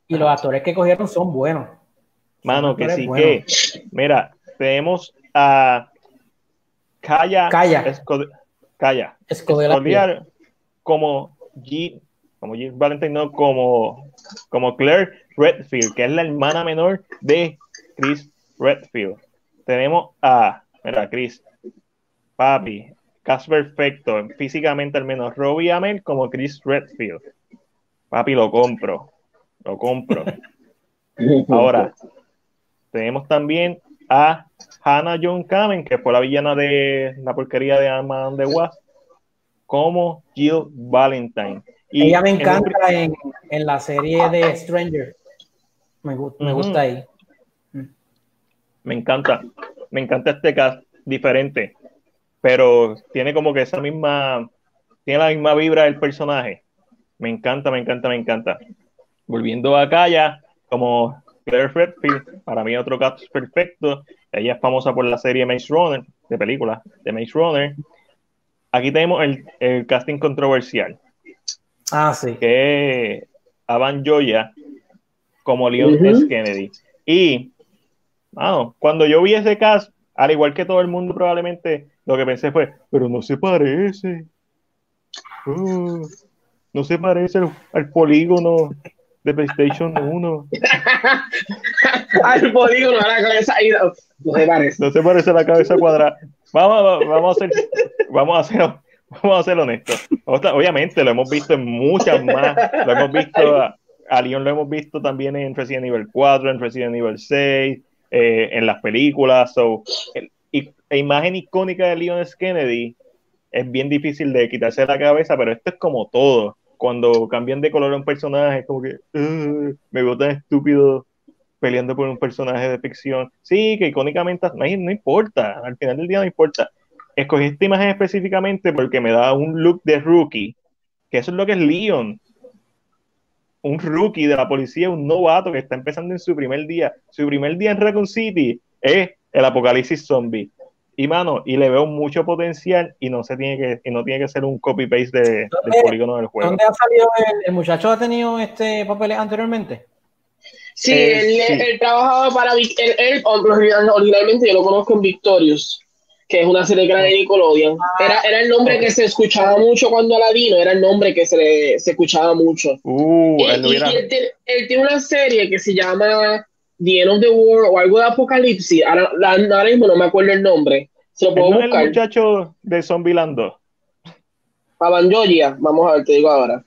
y los actores que cogieron son buenos. Mano, que sí que. Mira, tenemos a Kaya. Kaya. Kaya. como G, como G Valentine, no, como, como Claire Redfield, que es la hermana menor de Chris Redfield. Tenemos a, mira, Chris, papi, cast perfecto, físicamente al menos, Robbie Amel como Chris Redfield. Papi, lo compro, lo compro. Ahora, tenemos también a Hannah John Kamen, que fue la villana de la porquería de Armand de Wasp, como Jill Valentine. Y Ella me encanta en, en, la serie de Stranger. Me, me gusta ahí. Me encanta. Me encanta este cast diferente. Pero tiene como que esa misma. Tiene la misma vibra del personaje. Me encanta, me encanta, me encanta. Volviendo a Kaya, como Claire Redfield, para mí otro cast perfecto. Ella es famosa por la serie Maze Runner, de película, de Maze Runner. Aquí tenemos el, casting controversial. Ah, sí. Que Avan Joya como Leon S. Kennedy. Y, bueno, cuando yo vi ese cast, al igual que todo el mundo probablemente, lo que pensé fue, pero no se parece. Uh, no se parece al polígono de PlayStation 1. Al polígono, a la cabeza No se parece. No se parece a la cabeza cuadrada. Vamos, vamos a hacer, vamos a hacer, vamos a ser honestos. Obviamente lo hemos visto en muchas más. Lo hemos visto, a, a Leon lo hemos visto también en Resident Evil 4, en Resident Evil 6, eh, en las películas. So, la imagen icónica de Leon S. Kennedy es bien difícil de quitarse de la cabeza, pero esto es como todo cuando cambian de color a un personaje, como que me veo tan estúpido peleando por un personaje de ficción. Sí, que icónicamente no, no importa, al final del día no importa. Escogí esta imagen específicamente porque me da un look de rookie, que eso es lo que es Leon. Un rookie de la policía, un novato que está empezando en su primer día. Su primer día en Raccoon City es el apocalipsis zombie. Y mano, y le veo mucho potencial y no se tiene que, y no tiene que ser un copy paste de, del polígono del juego. ¿Dónde ha salido el, muchacho? ¿Ha tenido este papel anteriormente? Sí, eh, él, él, trabajaba para él, él, originalmente yo lo conozco en Victorious, que es una serie de Nickelodeon. Ah. Era, era el nombre que se escuchaba mucho cuando Aladino, era el nombre que se, se escuchaba mucho. Uh, y, él, él, tiene una serie que se llama The End of the World o algo de Apocalipsis. Ahora, ahora mismo no me acuerdo el nombre. Se lo puedo buscar. el muchacho de Zombieland 2? Abanjoya, vamos a ver, te digo ahora.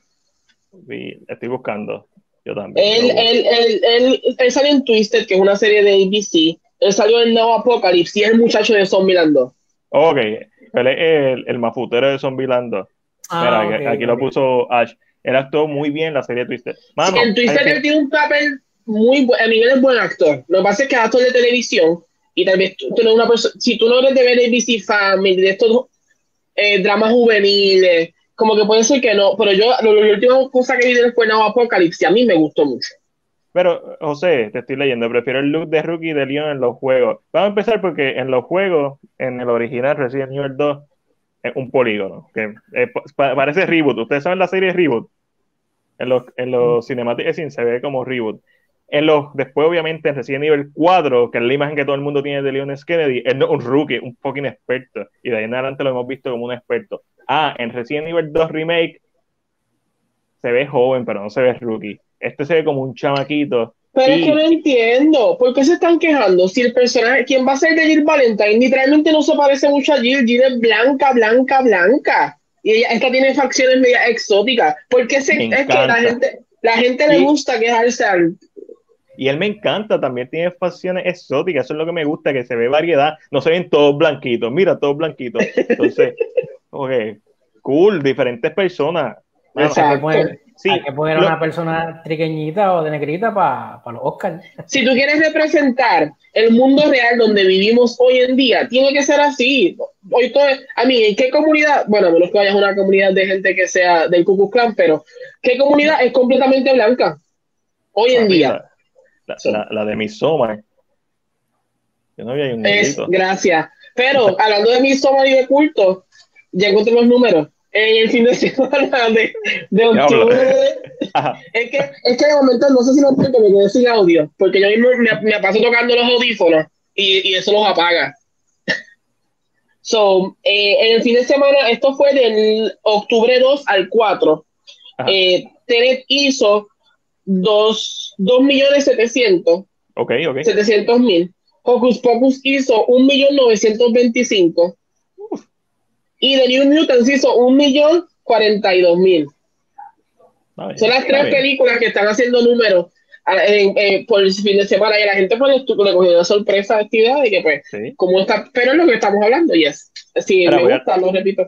Sí, estoy buscando. Yo también. Él, él, él, él, él, salió en Twisted, que es una serie de ABC. Él salió en No Apocalypse y es el muchacho de Zombieland 2. Ok, él es el, el mafutero de Zombieland 2. Ah, Mira, aquí lo puso Ash. Él actuó muy bien en la serie Twisted. Mano, en Twisted él tiene un papel muy a mí es buen actor. Lo que pasa es que es actor de televisión y tal vez tú, no una persona, si tú no eres de ABC Family, de estos eh, dramas juveniles, como que puede ser que no, pero yo, la última cosa que vi fue Now Apocalypse y a mí me gustó mucho. Pero, José, te estoy leyendo, prefiero el look de Rookie de Leon en los juegos. Vamos a empezar porque en los juegos, en el original Resident Evil 2, es un polígono, que parece reboot. Ustedes saben la serie Reboot. En los, en los cinemáticos se ve como reboot. En los, después, obviamente, en Resident Evil 4, que es la imagen que todo el mundo tiene de Leon S. Kennedy, es un rookie, un fucking experto. Y de ahí en adelante lo hemos visto como un experto. Ah, en Resident Evil 2 Remake se ve joven, pero no se ve rookie. Este se ve como un chamaquito. Pero es que no entiendo. ¿Por qué se están quejando? Si el personaje, ¿quién va a ser de Jill Valentine? Literalmente no se parece mucho a Jill. Jill es blanca, blanca, blanca. Y ella, esta tiene facciones media exóticas. ¿Por qué se, es que la gente, la gente le gusta quejarse al y él me encanta, también tiene facciones exóticas, eso es lo que me gusta, que se ve variedad, no se ven todos blanquitos, mira, todos blanquitos. Entonces, ok, cool, diferentes personas. Exacto. Hay que poner, una persona triqueñita o de negrita para los Oscars. Si tú quieres representar el mundo real donde vivimos hoy en día, tiene que ser así. Hoy todo, a mí, ¿en qué comunidad? Bueno, a menos que vayas a una comunidad de gente que sea del Ku Klux Klan, pero ¿qué comunidad es completamente blanca? Hoy en día. La, de Midsommar. Yo no había un es, Gracias. Pero hablando de Midsommar y de culto, ya encontré los números en el fin de semana de, de octubre. Es que, es que de momento no sé si lo puedo, me quedé sin audio, porque yo mismo me, me paso tocando los audífonos y, y eso los apaga. So, eh, en el fin de semana, esto fue del octubre 2 al 4. Eh, Tenet hizo 2 millones 700. Ok, ok. 700 mil. Hocus Pocus hizo 1 millón 925 y The New Mutants hizo un millón cuarenta y dos mil. Son las tres películas que están haciendo números eh, por el fin de semana y la gente pues, le cogió una sorpresa de esta idea de que pues como está, pero es lo que estamos hablando y es sí, me gusta, lo repito.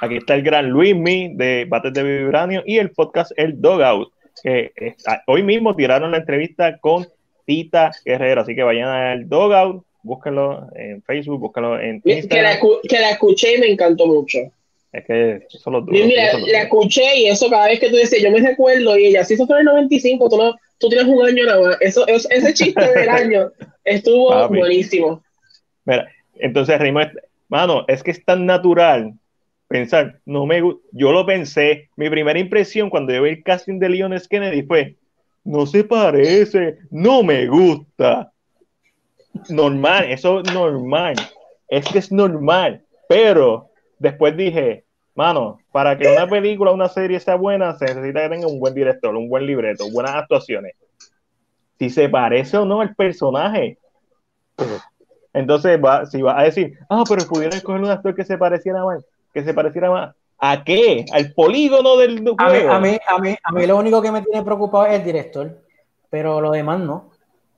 Aquí está el gran Luis Mi de Bates de Vibranio y el podcast El Dogout que hoy mismo tiraron la entrevista con Tita Guerrero, así que vayan al Dogout búscalo en Facebook, búscalo en Instagram. Que la, escuché y me encantó mucho. Es que eso lo Mira, la escuché y eso cada vez que tú dices, yo me recuerdo y ella, si eso fue en el 95, tú, no, tú tienes un año nada más. Eso, ese chiste del año estuvo buenísimo. Mira, entonces, Rimo, mano, es que es tan natural pensar, no me yo lo pensé, mi primera impresión cuando yo vi el casting de Leon Kennedy fue, no se parece, no me gusta normal, eso es normal. Es que es normal. Pero después dije, mano, para que una película una serie sea buena, se necesita que tenga un buen director, un buen libreto, buenas actuaciones. Si se parece o no el personaje. Entonces, va, si va a decir, ah, pero pudieron escoger un actor que se pareciera más, que se pareciera más. ¿A qué? ¿Al polígono del juego? A mí, a mí, a mí, a mí lo único que me tiene preocupado es el director, pero lo demás no.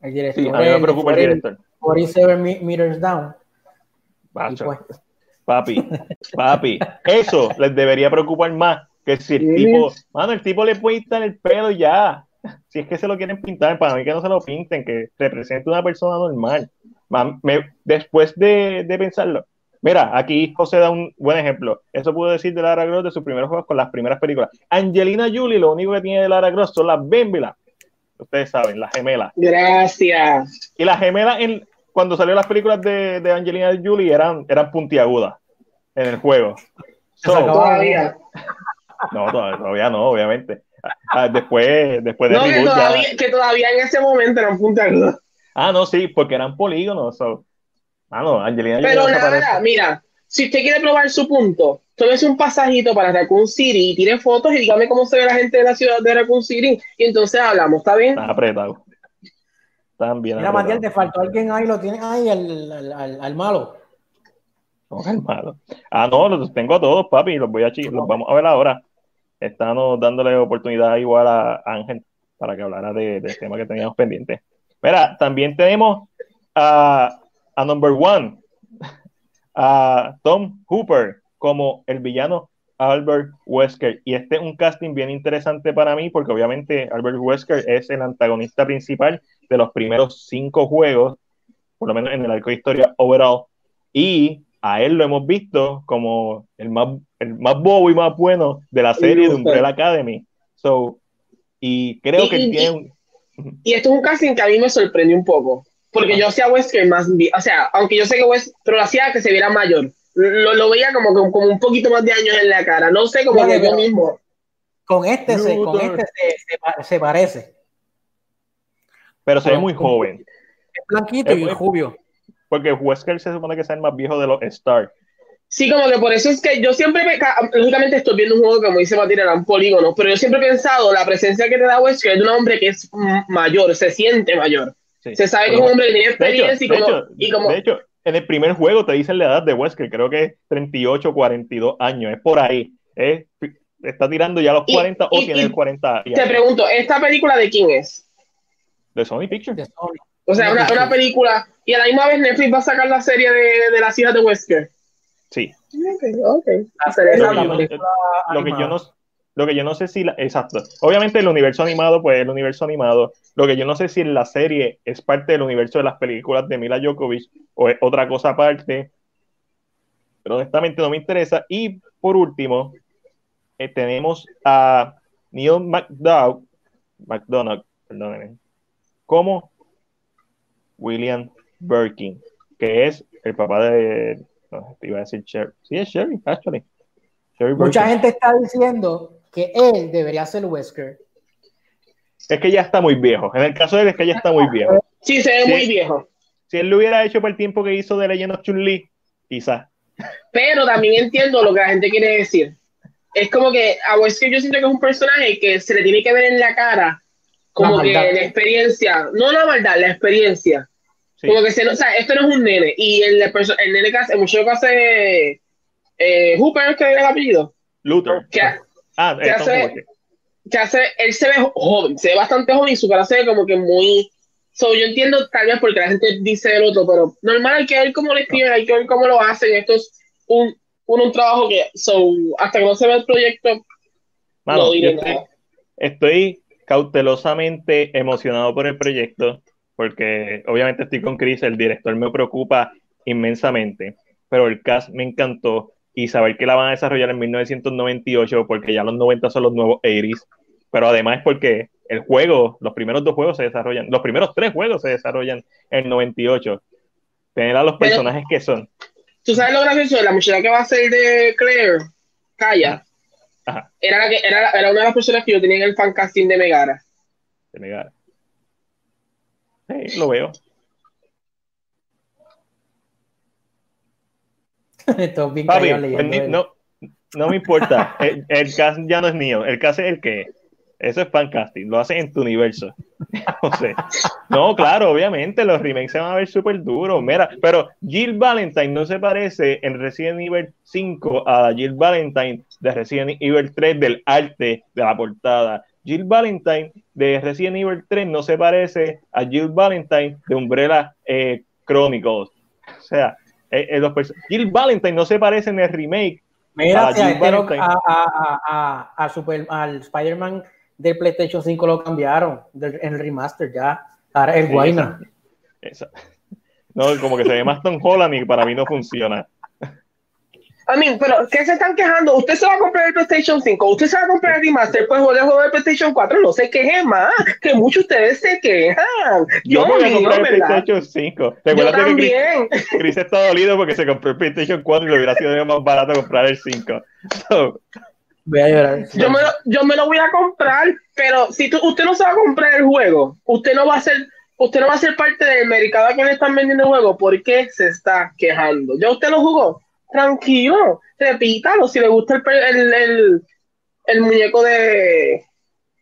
El director. Sí, a mí me preocupa el director. 47 meters down. Pues. Papi, papi, eso les debería preocupar más que si el tipo, mano, el tipo le puede pintar el pelo ya. Si es que se lo quieren pintar, para mí que no se lo pinten, que represente una persona normal. después de, de, pensarlo, mira, aquí José da un buen ejemplo. Eso puedo decir de Lara Croft de sus primeros juegos con las primeras películas. Angelina Jolie, lo único que tiene de Lara Croft son las bémbilas. Ustedes saben, las gemelas. Gracias. Y las gemelas en, cuando salió las películas de, de Angelina Jolie eran, eran puntiagudas en el juego. todavía. No, todavía, no, obviamente. Ah, después, después de no, que, todavía, que todavía en ese momento eran puntiagudas. Ah, no, sí, porque eran polígonos. No, Angelina Pero nada, mira, si usted quiere probar su punto, tómese un pasajito para Raccoon City y tire fotos y dígame cómo se ve la gente de la ciudad de Raccoon City y entonces hablamos, ¿está bien? Está apretado. También. Mira, Matías, te faltó alguien ahí, lo tienes ahí, al, al, al malo. No, al malo. Ah, no, los tengo a todos, papi, los voy a los vamos a ver ahora. Estamos dándole oportunidad igual a Ángel para que hablara de, del tema que teníamos pendiente. Mira, también tenemos a, a Number One, a Tom Hooper como el villano Albert Wesker. Y este es un casting bien interesante para mí porque obviamente Albert Wesker es el antagonista principal de los primeros cinco juegos, por lo menos en el arco de historia overall. Y a él lo hemos visto como el más, el más bobo y más bueno de la serie de Umbrella Academy. So, y creo que tiene un... Y esto es un casting que a mí me sorprendió un poco. Porque yo hacía Wesker más, o sea, aunque yo sé que Wesker, pero lo hacía que se viera mayor. Lo, lo veía como, como, un poquito más de años en la cara. No sé, como que yo mismo. Con este, se, con este se, se parece pero se ve muy joven. Es blanquito y jubio. Porque Wesker se supone que es el más viejo de los Star. Sí, como que por eso es que yo siempre, lógicamente estoy viendo un juego como dice Matías, era un polígono, pero yo siempre he pensado, la presencia que te da Wesker es de un hombre que es mayor, se siente mayor. Se sabe que es un hombre que tiene experiencia y, como, De hecho, en el primer juego te dicen la edad de Wesker, creo que es 38, 42 años, es por ahí. está tirando ya los 40 o tiene 40. Te pregunto, ¿esta película de quién es? De Sony Pictures. O sea, una, película. Y a la misma vez Netflix va a sacar la serie de, de las hijas de Wesker. Sí. Lo que, yo no, lo que yo no sé si la, exacto obviamente el universo animado pues el universo animado lo que yo no sé si en la serie es parte del universo de las películas de Mila Djokovic o es otra cosa aparte pero honestamente no me interesa y por último eh, tenemos a Neil McDowell McDonald perdónenme como William Birkin que es el papá de no, te iba a decir Sherry. Sí, es Sherry, actually. Mucha gente está diciendo que él debería ser Wesker. Es que ya está muy viejo. En el caso de él es que ya está muy viejo. Sí, se ve muy viejo. Si él lo hubiera hecho por el tiempo que hizo de Legend of Chun-Li, quizás. Pero también entiendo lo que la gente quiere decir. Es como que a Wesker yo siento que es un personaje que se le tiene que ver en la cara como que la experiencia, no la maldad, la experiencia. Como que se o sea, esto no es un nene. Y el, el nene que hace, el muchacho que hace eh, Hooper, que es el apellido. Luther. Que, ah, que hace, que hace, él se ve joven, se ve bastante joven y su cara se ve como que muy. So, yo entiendo tal vez porque la gente dice el otro, pero normal hay que ver cómo le escriben, hay que ver cómo lo hacen. Esto es un, un, un trabajo que, so, hasta que no se ve el proyecto, no diré nada. estoy cautelosamente emocionado por el proyecto porque obviamente estoy con Chris, el director me preocupa inmensamente, pero el cast me encantó y saber que la van a desarrollar en 1998, porque ya los 90 son los nuevos 80s, pero además porque el juego, los primeros dos juegos se desarrollan, los primeros tres juegos se desarrollan en 98. Tener a los personajes que son. ¿Tú sabes lo gracioso la muchacha que va a ser de Claire? Kaya. Era, la que, era, era una de las personas que yo tenía en el fancasting de Megara. De Megara. Sí, lo veo. Papi, pues no, no me importa. El, el, cast ya no es mío. El cast es el que. Eso es fancasting. Lo hacen en tu universo. no sé. No, claro, obviamente los remakes se van a ver súper duros. Mira, pero Jill Valentine no se parece en Resident Evil 5 a Jill Valentine de Resident Evil 3 del arte de la portada. Jill Valentine de Resident Evil 3 no se parece a Jill Valentine de Umbrella eh, Chronicles. O sea, eh, eh, los Jill Valentine no se parece en el remake. Mira, a, Jill Valentine. A, a, Super, al Spider-Man del PlayStation 5 lo cambiaron en el remaster ya. Ahora es Guayna. No, como que se ve más Tom Holland y para mí no funciona. I mean, pero ¿qué se están quejando? Usted se va a comprar el PlayStation 5, usted se va a comprar el remaster, pues joder, juego de PlayStation 4, no se quejen más, que muchos de ustedes se quejan. Yo, me voy a comprar el PlayStation 5. ¿Te acuerdas de que Chris, Chris, está dolido porque se compró el PlayStation 4 y le hubiera sido más barato comprar el 5? voy a llorar. Yo me, lo, yo me lo voy a comprar, pero si tú, usted no se va a comprar el juego, usted no va a ser usted no va a ser parte del mercado que le están vendiendo el juego, ¿por qué se está quejando? ¿Ya usted lo jugó? Tranquilo, repítalo. Si le gusta el, el, el, muñeco de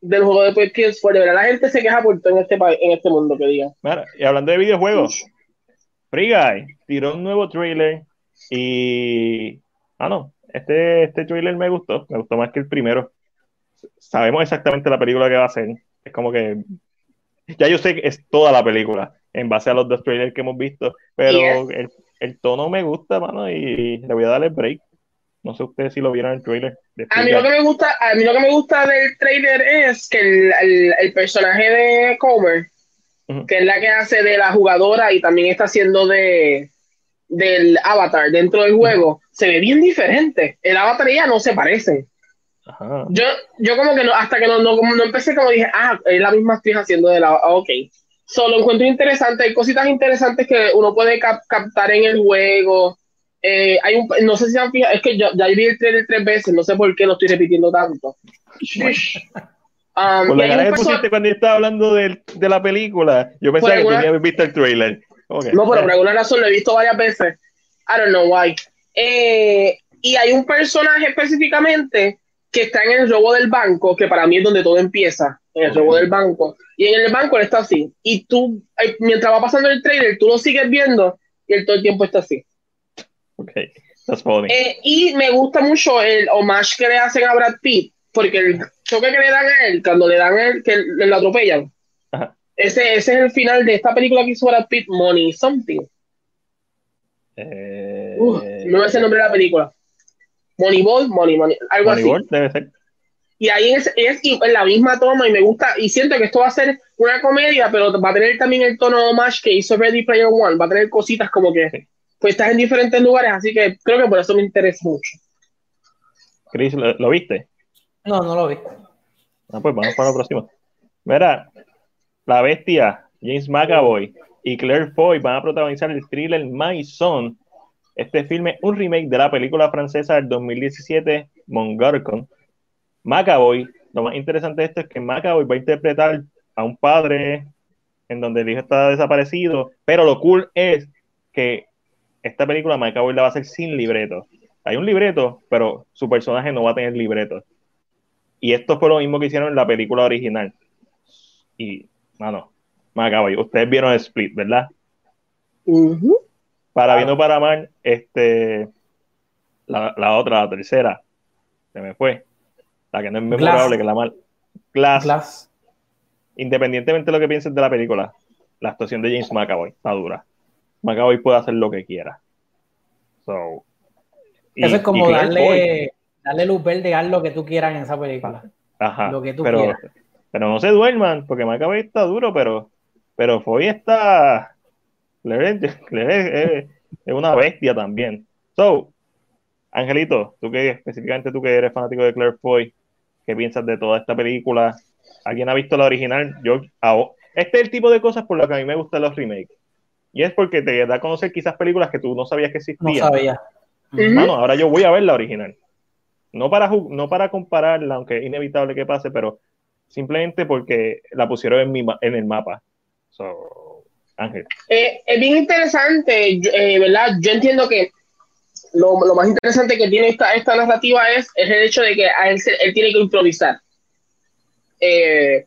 del juego de PS4, de verdad la gente se queja por todo en este, en este mundo que diga. y hablando de videojuegos, Free Guy tiró un nuevo trailer y. Ah, no, este, este trailer me gustó, me gustó más que el primero. Sabemos exactamente la película que va a ser. Es como que. Ya yo sé que es toda la película en base a los dos trailers que hemos visto, pero el, el tono me gusta, mano, y le voy a dar el break. No sé ustedes si lo vieron en el trailer. A mí, lo que me gusta, a mí lo que me gusta del trailer es que el, el, personaje de Comer, que es la que hace de la jugadora y también está haciendo de del avatar dentro del juego, se ve bien diferente. El avatar ya no se parece. Yo, yo como que no, hasta que no, no, no, empecé como dije, ah, es la misma actriz haciendo de la, ah, ok. Solo encuentro interesante, hay cositas interesantes que uno puede captar en el juego. Eh, hay un, no sé si han fijado, es que yo, ya vi el trailer tres veces, no sé por qué lo estoy repitiendo tanto. Um, la que pusiste cuando estaba hablando de, de, la película, yo pensaba que tú habías visto el trailer. No, pero por alguna razón lo he visto varias veces. I don't know why. Eh, y hay un personaje específicamente que está en el robo del banco, que para mí es donde todo empieza, en el robo del banco. Y en el banco él está así. Y tú, eh, mientras va pasando el trailer, tú lo sigues viendo y él todo el tiempo está así. Ok, that's funny. Eh, y me gusta mucho el homage que le hacen a Brad Pitt, porque el choque que le dan a él, cuando le dan a él, que le lo atropellan, ese, ese es el final de esta película que hizo Brad Pitt, Money Something. Eh, no es el nombre de la película. Moneyball, Money, Money, algo Moneyball, así. debe ser. Y ahí es, es, en la misma toma y me gusta, y siento que esto va a ser una comedia, pero va a tener también el tono más que hizo Ready Player One, va a tener cositas como que, pues estás en diferentes lugares, así que creo que por eso me interesa mucho. Chris, ¿lo, viste? No, no lo vi. Ah, pues vamos para lo próximo. Mira, La Bestia, James McAvoy y Claire Foy van a protagonizar el thriller My Son. Este filme es un remake de la película francesa del 2017, Mongarcon. McAvoy, lo más interesante de esto es que McAvoy va a interpretar a un padre en donde el hijo está desaparecido, pero lo cool es que esta película McAvoy la va a hacer sin libreto. Hay un libreto, pero su personaje no va a tener libreto. Y esto fue lo mismo que hicieron en la película original. Y, mano, McAvoy, ustedes vieron Split, ¿verdad? Para bien o para mal, este, la, otra, la tercera, se me fue. La que no es memorable, que la mal. Glass. Independientemente de lo que pienses de la película, la actuación de James McAvoy está dura. McAvoy puede hacer lo que quiera. So, Eso es como darle, darle luz verde a lo que tú quieras en esa película. Ajá. Lo que tú pero, quieras. Pero no se duerman, porque McAvoy está duro, pero, pero Foy está. es, una bestia también. So, Angelito, tú que específicamente tú que eres fanático de Claire Foy, ¿qué piensas de toda esta película? ¿Alguien ha visto la original? Yo, este es el tipo de cosas por las que a mí me gustan los remakes. Y es porque te da a conocer quizás películas que tú no sabías que existían. No sabía. Bueno, ahora yo voy a ver la original. No para, no para compararla, aunque es inevitable que pase, pero simplemente porque la pusieron en, mi, en el mapa. So, Ángel. Eh, es bien interesante, eh, ¿verdad? Yo entiendo que lo, lo, más interesante que tiene esta, esta narrativa es, es el hecho de que él, él tiene que improvisar. Eh,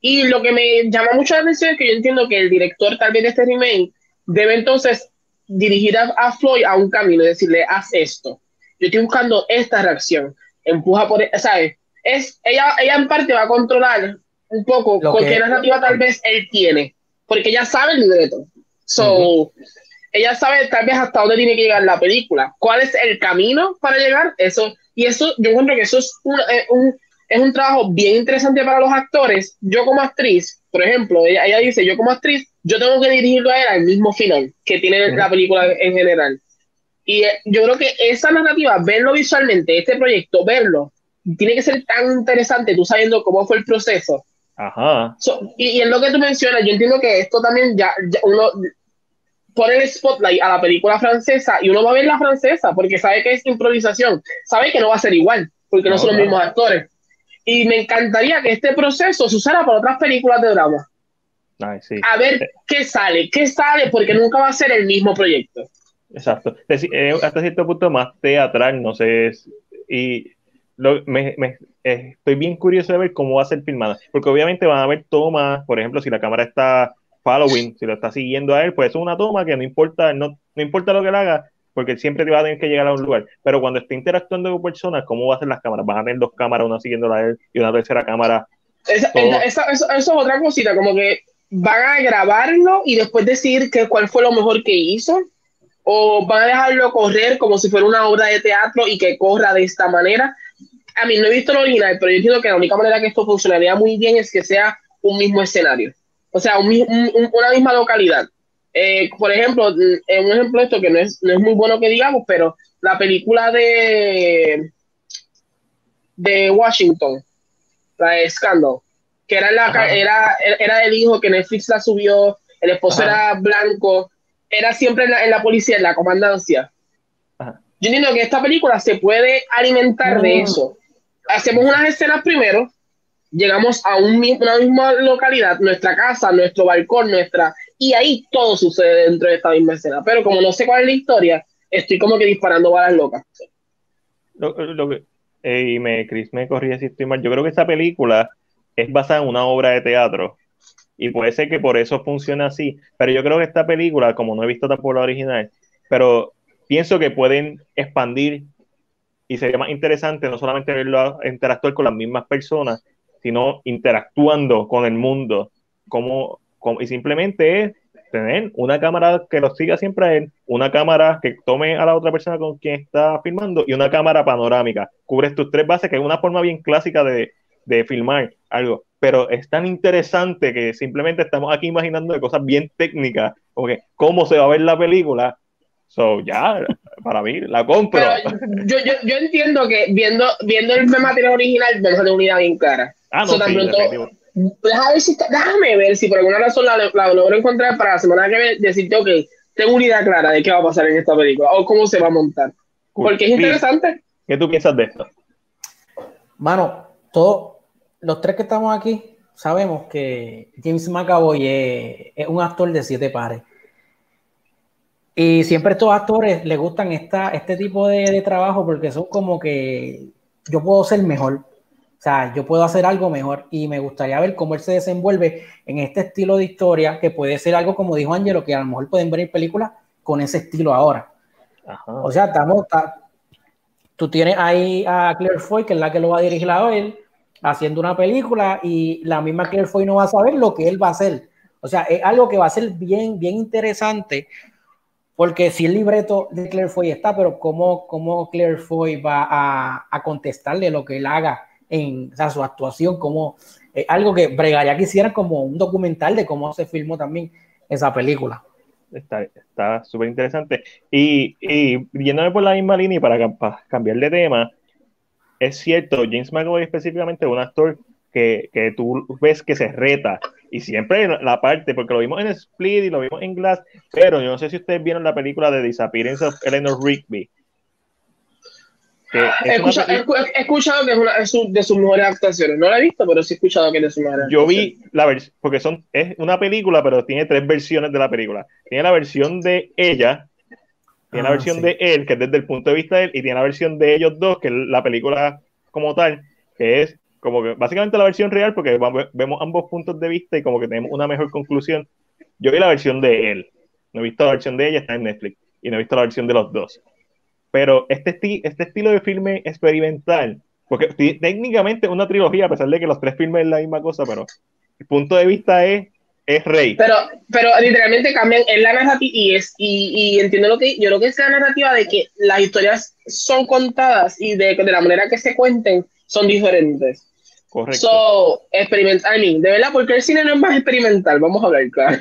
y lo que me llama mucho la atención es que yo entiendo que el director tal vez de este remake debe entonces dirigir a, Floyd a un camino y decirle, haz esto. Yo estoy buscando esta reacción. Empuja por, ¿sabes? Es, ella, ella en parte va a controlar un poco qué narrativa tal vez él tiene, porque ella sabe el libreto. So, ella sabe tal vez hasta dónde tiene que llegar la película. ¿Cuál es el camino para llegar? Eso, y eso, yo encuentro que eso es un, eh, un es un trabajo bien interesante para los actores. Yo como actriz, por ejemplo, ella, ella dice, yo como actriz, yo tengo que dirigirlo a él al mismo final que tiene la película en general. Y eh, yo creo que esa narrativa, verlo visualmente, este proyecto, verlo, tiene que ser tan interesante, tú sabiendo cómo fue el proceso. Ajá. y, y, en lo que tú mencionas, yo entiendo que esto también ya, uno pone el spotlight a la película francesa y uno va a ver la francesa porque sabe que es improvisación, sabe que no va a ser igual, porque no, son los mismos actores. Y me encantaría que este proceso se usara para otras películas de drama. A ver qué sale, qué sale, porque nunca va a ser el mismo proyecto. Exacto. Eh, hasta cierto punto más teatral, no sé. Y lo, me, eh, estoy bien curioso de ver cómo va a ser filmada. Porque obviamente van a haber tomas, por ejemplo, si la cámara está following, si lo está siguiendo a él, pues es una toma que no importa, no, no importa lo que él haga, porque siempre te va a tener que llegar a un lugar. Pero cuando esté interactuando con personas, ¿cómo va a ser las cámaras? ¿Van a tener dos cámaras, una siguiéndola a él y una tercera cámara? Esa, eso es otra cosita, como que van a grabarlo y después decir que, cuál fue lo mejor que hizo, o van a dejarlo correr como si fuera una obra de teatro y que corra de esta manera. A mí no he visto lo original, pero yo entiendo que la única manera que esto funcionaría muy bien es que sea un mismo escenario, o sea, una misma localidad. Eh, por ejemplo, mm, un ejemplo de esto que no es, no es muy bueno que digamos, pero la película de, de Washington, la de Scandal, que era, la, era, era el hijo que Netflix la subió, el esposo era blanco, era siempre en la, en la policía, en la comandancia. Yo entiendo que esta película se puede alimentar de eso. Hacemos unas escenas primero, llegamos a un, una misma localidad, nuestra casa, nuestro balcón, nuestra y ahí todo sucede dentro de esta misma escena. Pero como no sé cuál es la historia, estoy como que disparando balas locas. Lo, que, y me, Chris me corría si estoy mal. Yo creo que esta película es basada en una obra de teatro. Y puede ser que por eso funcione así. Pero yo creo que esta película, como no he visto tampoco la original, pero pienso que pueden expandir y sería más interesante no solamente verlo interactuar con las mismas personas, sino interactuando con el mundo, como y simplemente es tener una cámara que lo siga siempre a él, una cámara que tome a la otra persona con quien está filmando y una cámara panorámica. Cubres tus tres bases, que es una forma bien clásica de, de filmar algo. Pero es tan interesante que simplemente estamos aquí imaginando de cosas bien técnicas, como que cómo se va a ver la película. So, ya, para mí, la compro. yo, yo, yo, entiendo que viendo, viendo el material original, vemos una unidad bien clara. Ah, no, sí, déjame ver si por alguna razón la, la, logro encontrar para la semana que viene, decirte, ok, tengo una idea clara de qué va a pasar en esta película o cómo se va a montar. Porque es interesante. ¿Qué tú piensas de esto? Mano, todos los tres que estamos aquí sabemos que James McAvoy es, un actor de siete pares. Y siempre estos actores les gustan esta, este tipo de, de trabajo porque son como que yo puedo ser mejor o sea, yo puedo hacer algo mejor y me gustaría ver cómo él se desenvuelve en este estilo de historia, que puede ser algo como dijo Angelo, que a lo mejor pueden ver películas con ese estilo ahora. O sea, estamos, tú tienes ahí a Claire Foy, que es la que lo va a dirigir a él, haciendo una película y la misma Claire Foy no va a saber lo que él va a hacer. O sea, es algo que va a ser bien, bien interesante, porque si el libreto de Claire Foy está, pero cómo, cómo Claire Foy va a, a contestarle lo que él haga en su actuación, como eh, algo que bregaría quisiera como un documental de cómo se filmó también esa película. Está súper interesante. Y, y yéndome por la misma línea para, cambiar de tema, es cierto, James McAvoy específicamente es un actor que, que, tú ves que se reta y siempre la parte, porque lo vimos en Split y lo vimos en Glass, pero yo no sé si ustedes vieron la película de Disappearance of Eleanor Rigby, he, escuchado, que es una de sus mejores actuaciones. No la he visto, pero sí he escuchado que es de sus mejores Yo vi la versión, porque son, es una película, pero tiene tres versiones de la película. Tiene la versión de ella, tiene la ah, versión de él, que es desde el punto de vista de él, y tiene la versión de ellos dos, que es la película como tal, que es como que básicamente la versión real, porque vemos ambos puntos de vista y como que tenemos una mejor conclusión. Yo vi la versión de él, no he visto la versión de ella, está en Netflix, y no he visto la versión de los dos. Pero este, este estilo de filme experimental, porque técnicamente es una trilogía, a pesar de que los tres filmes es la misma cosa, pero el punto de vista es, es rey. Pero, pero literalmente cambian en la narrativa y, es, y, y, entiendo lo que yo creo que es la narrativa de que las historias son contadas y de, de la manera que se cuenten son diferentes. Correcto. So, experimental, de verdad, porque el cine no es más experimental, vamos a hablar, claro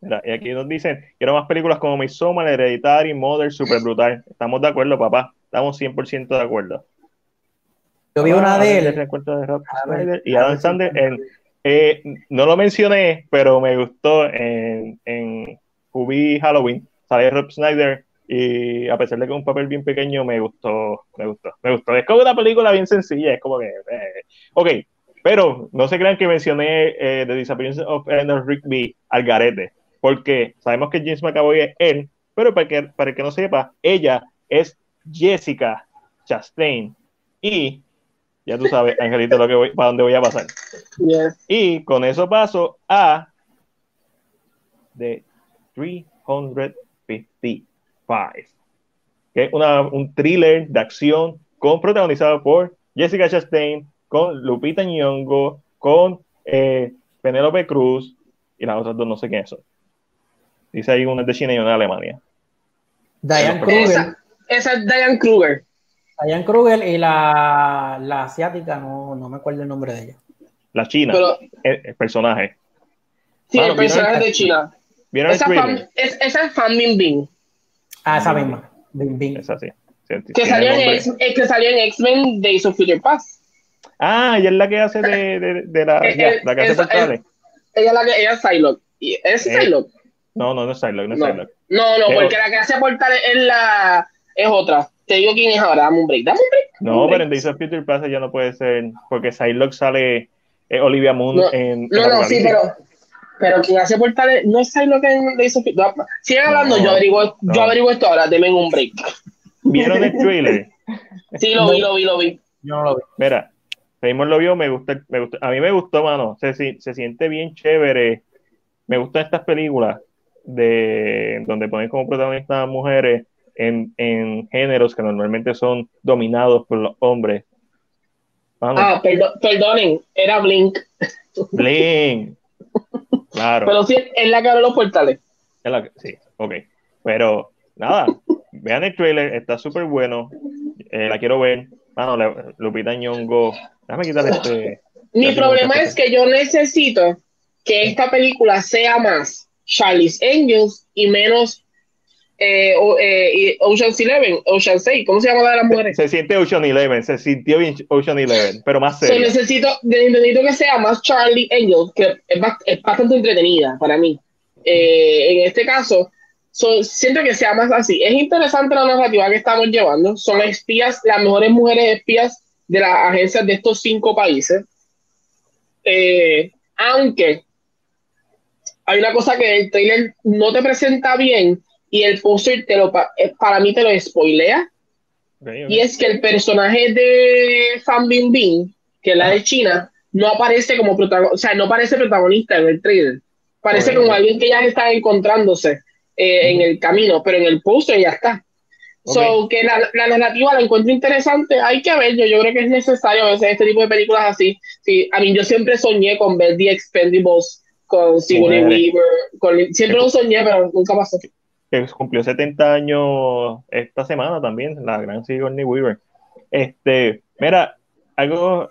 y aquí nos dicen, quiero más películas como Midsommar, Hereditary, Mother, Super Brutal. Estamos de acuerdo, papá. Estamos 100% de acuerdo. Yo vi una de él. y Adam Sandler en, eh, no lo mencioné, pero me gustó en, en Halloween. Sale Rob Snyder y a pesar de que es un papel bien pequeño, me gustó, me gustó, me gustó. Es como una película bien sencilla, es como que... Eh, ok, pero no se crean que mencioné eh, The Disappearance of Eleanor Rigby al garete porque sabemos que James McAvoy es él, pero para que, para que no sepa, ella es Jessica Chastain. Y ya tú sabes, Angelito, lo que voy, para dónde voy a pasar. Y con eso paso a The 355, que es una, un thriller de acción con protagonizado por Jessica Chastain, con Lupita Nyong'o, con eh, Penélope Cruz y las otras dos no sé quiénes son. Dice ahí una de China y una de Alemania. Diane Kruger. Esa, es Diane Kruger. Diane Kruger y la, la asiática, no, no, me acuerdo el nombre de ella. La china, el, personaje. Sí, el personaje de China. ¿Vieron esa, fan, es, esa es Fan Bingbing. Ah, esa misma. Bingbing. Esa sí. que, salió en X, que salió en X-Men Days of Future Past. Ah, ella es la que hace de, de, de la, eh, la que hace portales. Ella es la que ella es Psylocke. ¿Es eh, Psylocke? No, no, no es Psylocke, no es no. No, no, porque la que hace portal es la es otra. Te digo quién es ahora, dame un break, dame un break. No, pero en Days of Future Past ya no puede ser, porque Psylocke sale eh, Olivia Moon en. No, no, sí, pero. Pero quien hace portales no en Days of Future Past. Sigue hablando, yo, averiguo, yo averiguo esto ahora, denme un break. ¿Vieron el trailer? sí, lo vi, lo vi, lo vi. Yo no lo vi. Mira, Raymond lo vio, me gusta, me gusta, a mí me gustó, mano. Se, se siente bien chévere. Me gustan estas películas de donde ponen como protagonistas mujeres en, en, géneros que normalmente son dominados por los hombres. Ah, perdonen, era Blink. Blink. Claro. Pero sí, es la que abre los portales. Es la que, sí, ok. Pero nada, vean el trailer, está súper bueno. Eh, la quiero ver. Mano, Lupita Ñongo. Déjame quitar este. Mi problema es que yo necesito que esta película sea más Charlie's Angels y menos eh, eh, Ocean's Eleven, Ocean's 6, ¿cómo se llama la de las mujeres? Se, siente Ocean Eleven, se sintió bien Ocean Eleven, pero más serio. necesito, necesito que sea más Charlie Angels, que es, bastante entretenida para mí. Eh, en este caso, siento que sea más así. Es interesante la narrativa que estamos llevando. Son espías, las mejores mujeres espías de las agencias de estos cinco países. aunque hay una cosa que el trailer no te presenta bien y el póster te lo eh, para mí te lo spoilea. Y es que el personaje de Fan Bingbing, que es la de China, no aparece como protagonista, o sea, no parece protagonista en el trailer. Parece como alguien que ya está encontrándose eh, en el camino, pero en el póster ya está. So, que la, la, narrativa la encuentro interesante, hay que ver, yo, yo creo que es necesario ver este tipo de películas así. Sí, a mí yo siempre soñé con ver The Expendables con Sigourney Weaver, siempre lo soñé, pero nunca pasó que cumplió 70 años esta semana también, la gran Sigourney Weaver. Este, mira, algo,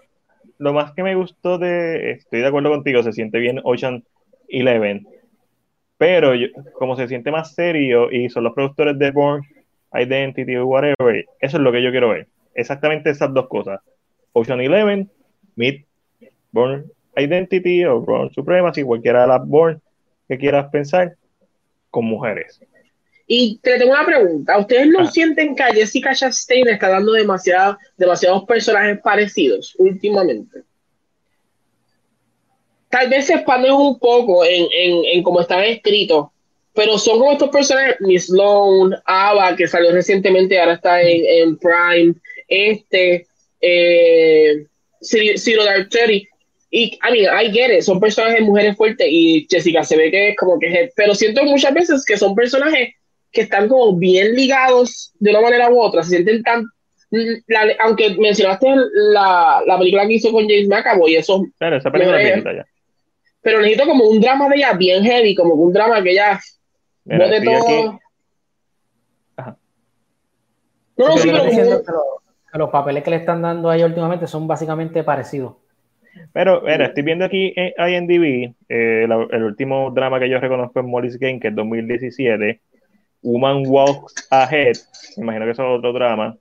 lo más que me gustó de, estoy de acuerdo contigo, se siente bien Ocean Eleven, pero como se siente más serio y son los productores de Born Identity o whatever, eso es lo que yo quiero ver. Exactamente esas dos cosas. Ocean Eleven, Meet Born Identity o Born Supremacy, cualquiera de las Born que quieras pensar, con mujeres. Y te tengo una pregunta. ¿Ustedes no ah. sienten que Jessica Chastain está dando demasiado, demasiados personajes parecidos últimamente? Tal vez se expanden un poco en, en, en cómo están escritos, pero son como estos personajes, Miss Sloan, Ava, que salió recientemente, ahora está en, en Prime, este, eh, Zero Dark. Y, I mean, I get it, son personajes mujeres fuertes y Jessica se ve que es como que, pero siento muchas veces que son personajes que están como bien ligados de una manera u otra, se sienten tan aunque mencionaste la, la, película que hizo con James McAvoy, eso. Claro, esa película es ya. Pero necesito como un drama de ella bien heavy, como un drama que ella de todo. No, no, sí, pero que, los papeles que le están dando a ella últimamente son básicamente parecidos. Pero, mira, estoy viendo aquí en IMDb, eh, el último drama que yo reconozco es Molly's Game, que es 2017. Woman Walks Ahead, me imagino que eso es otro drama.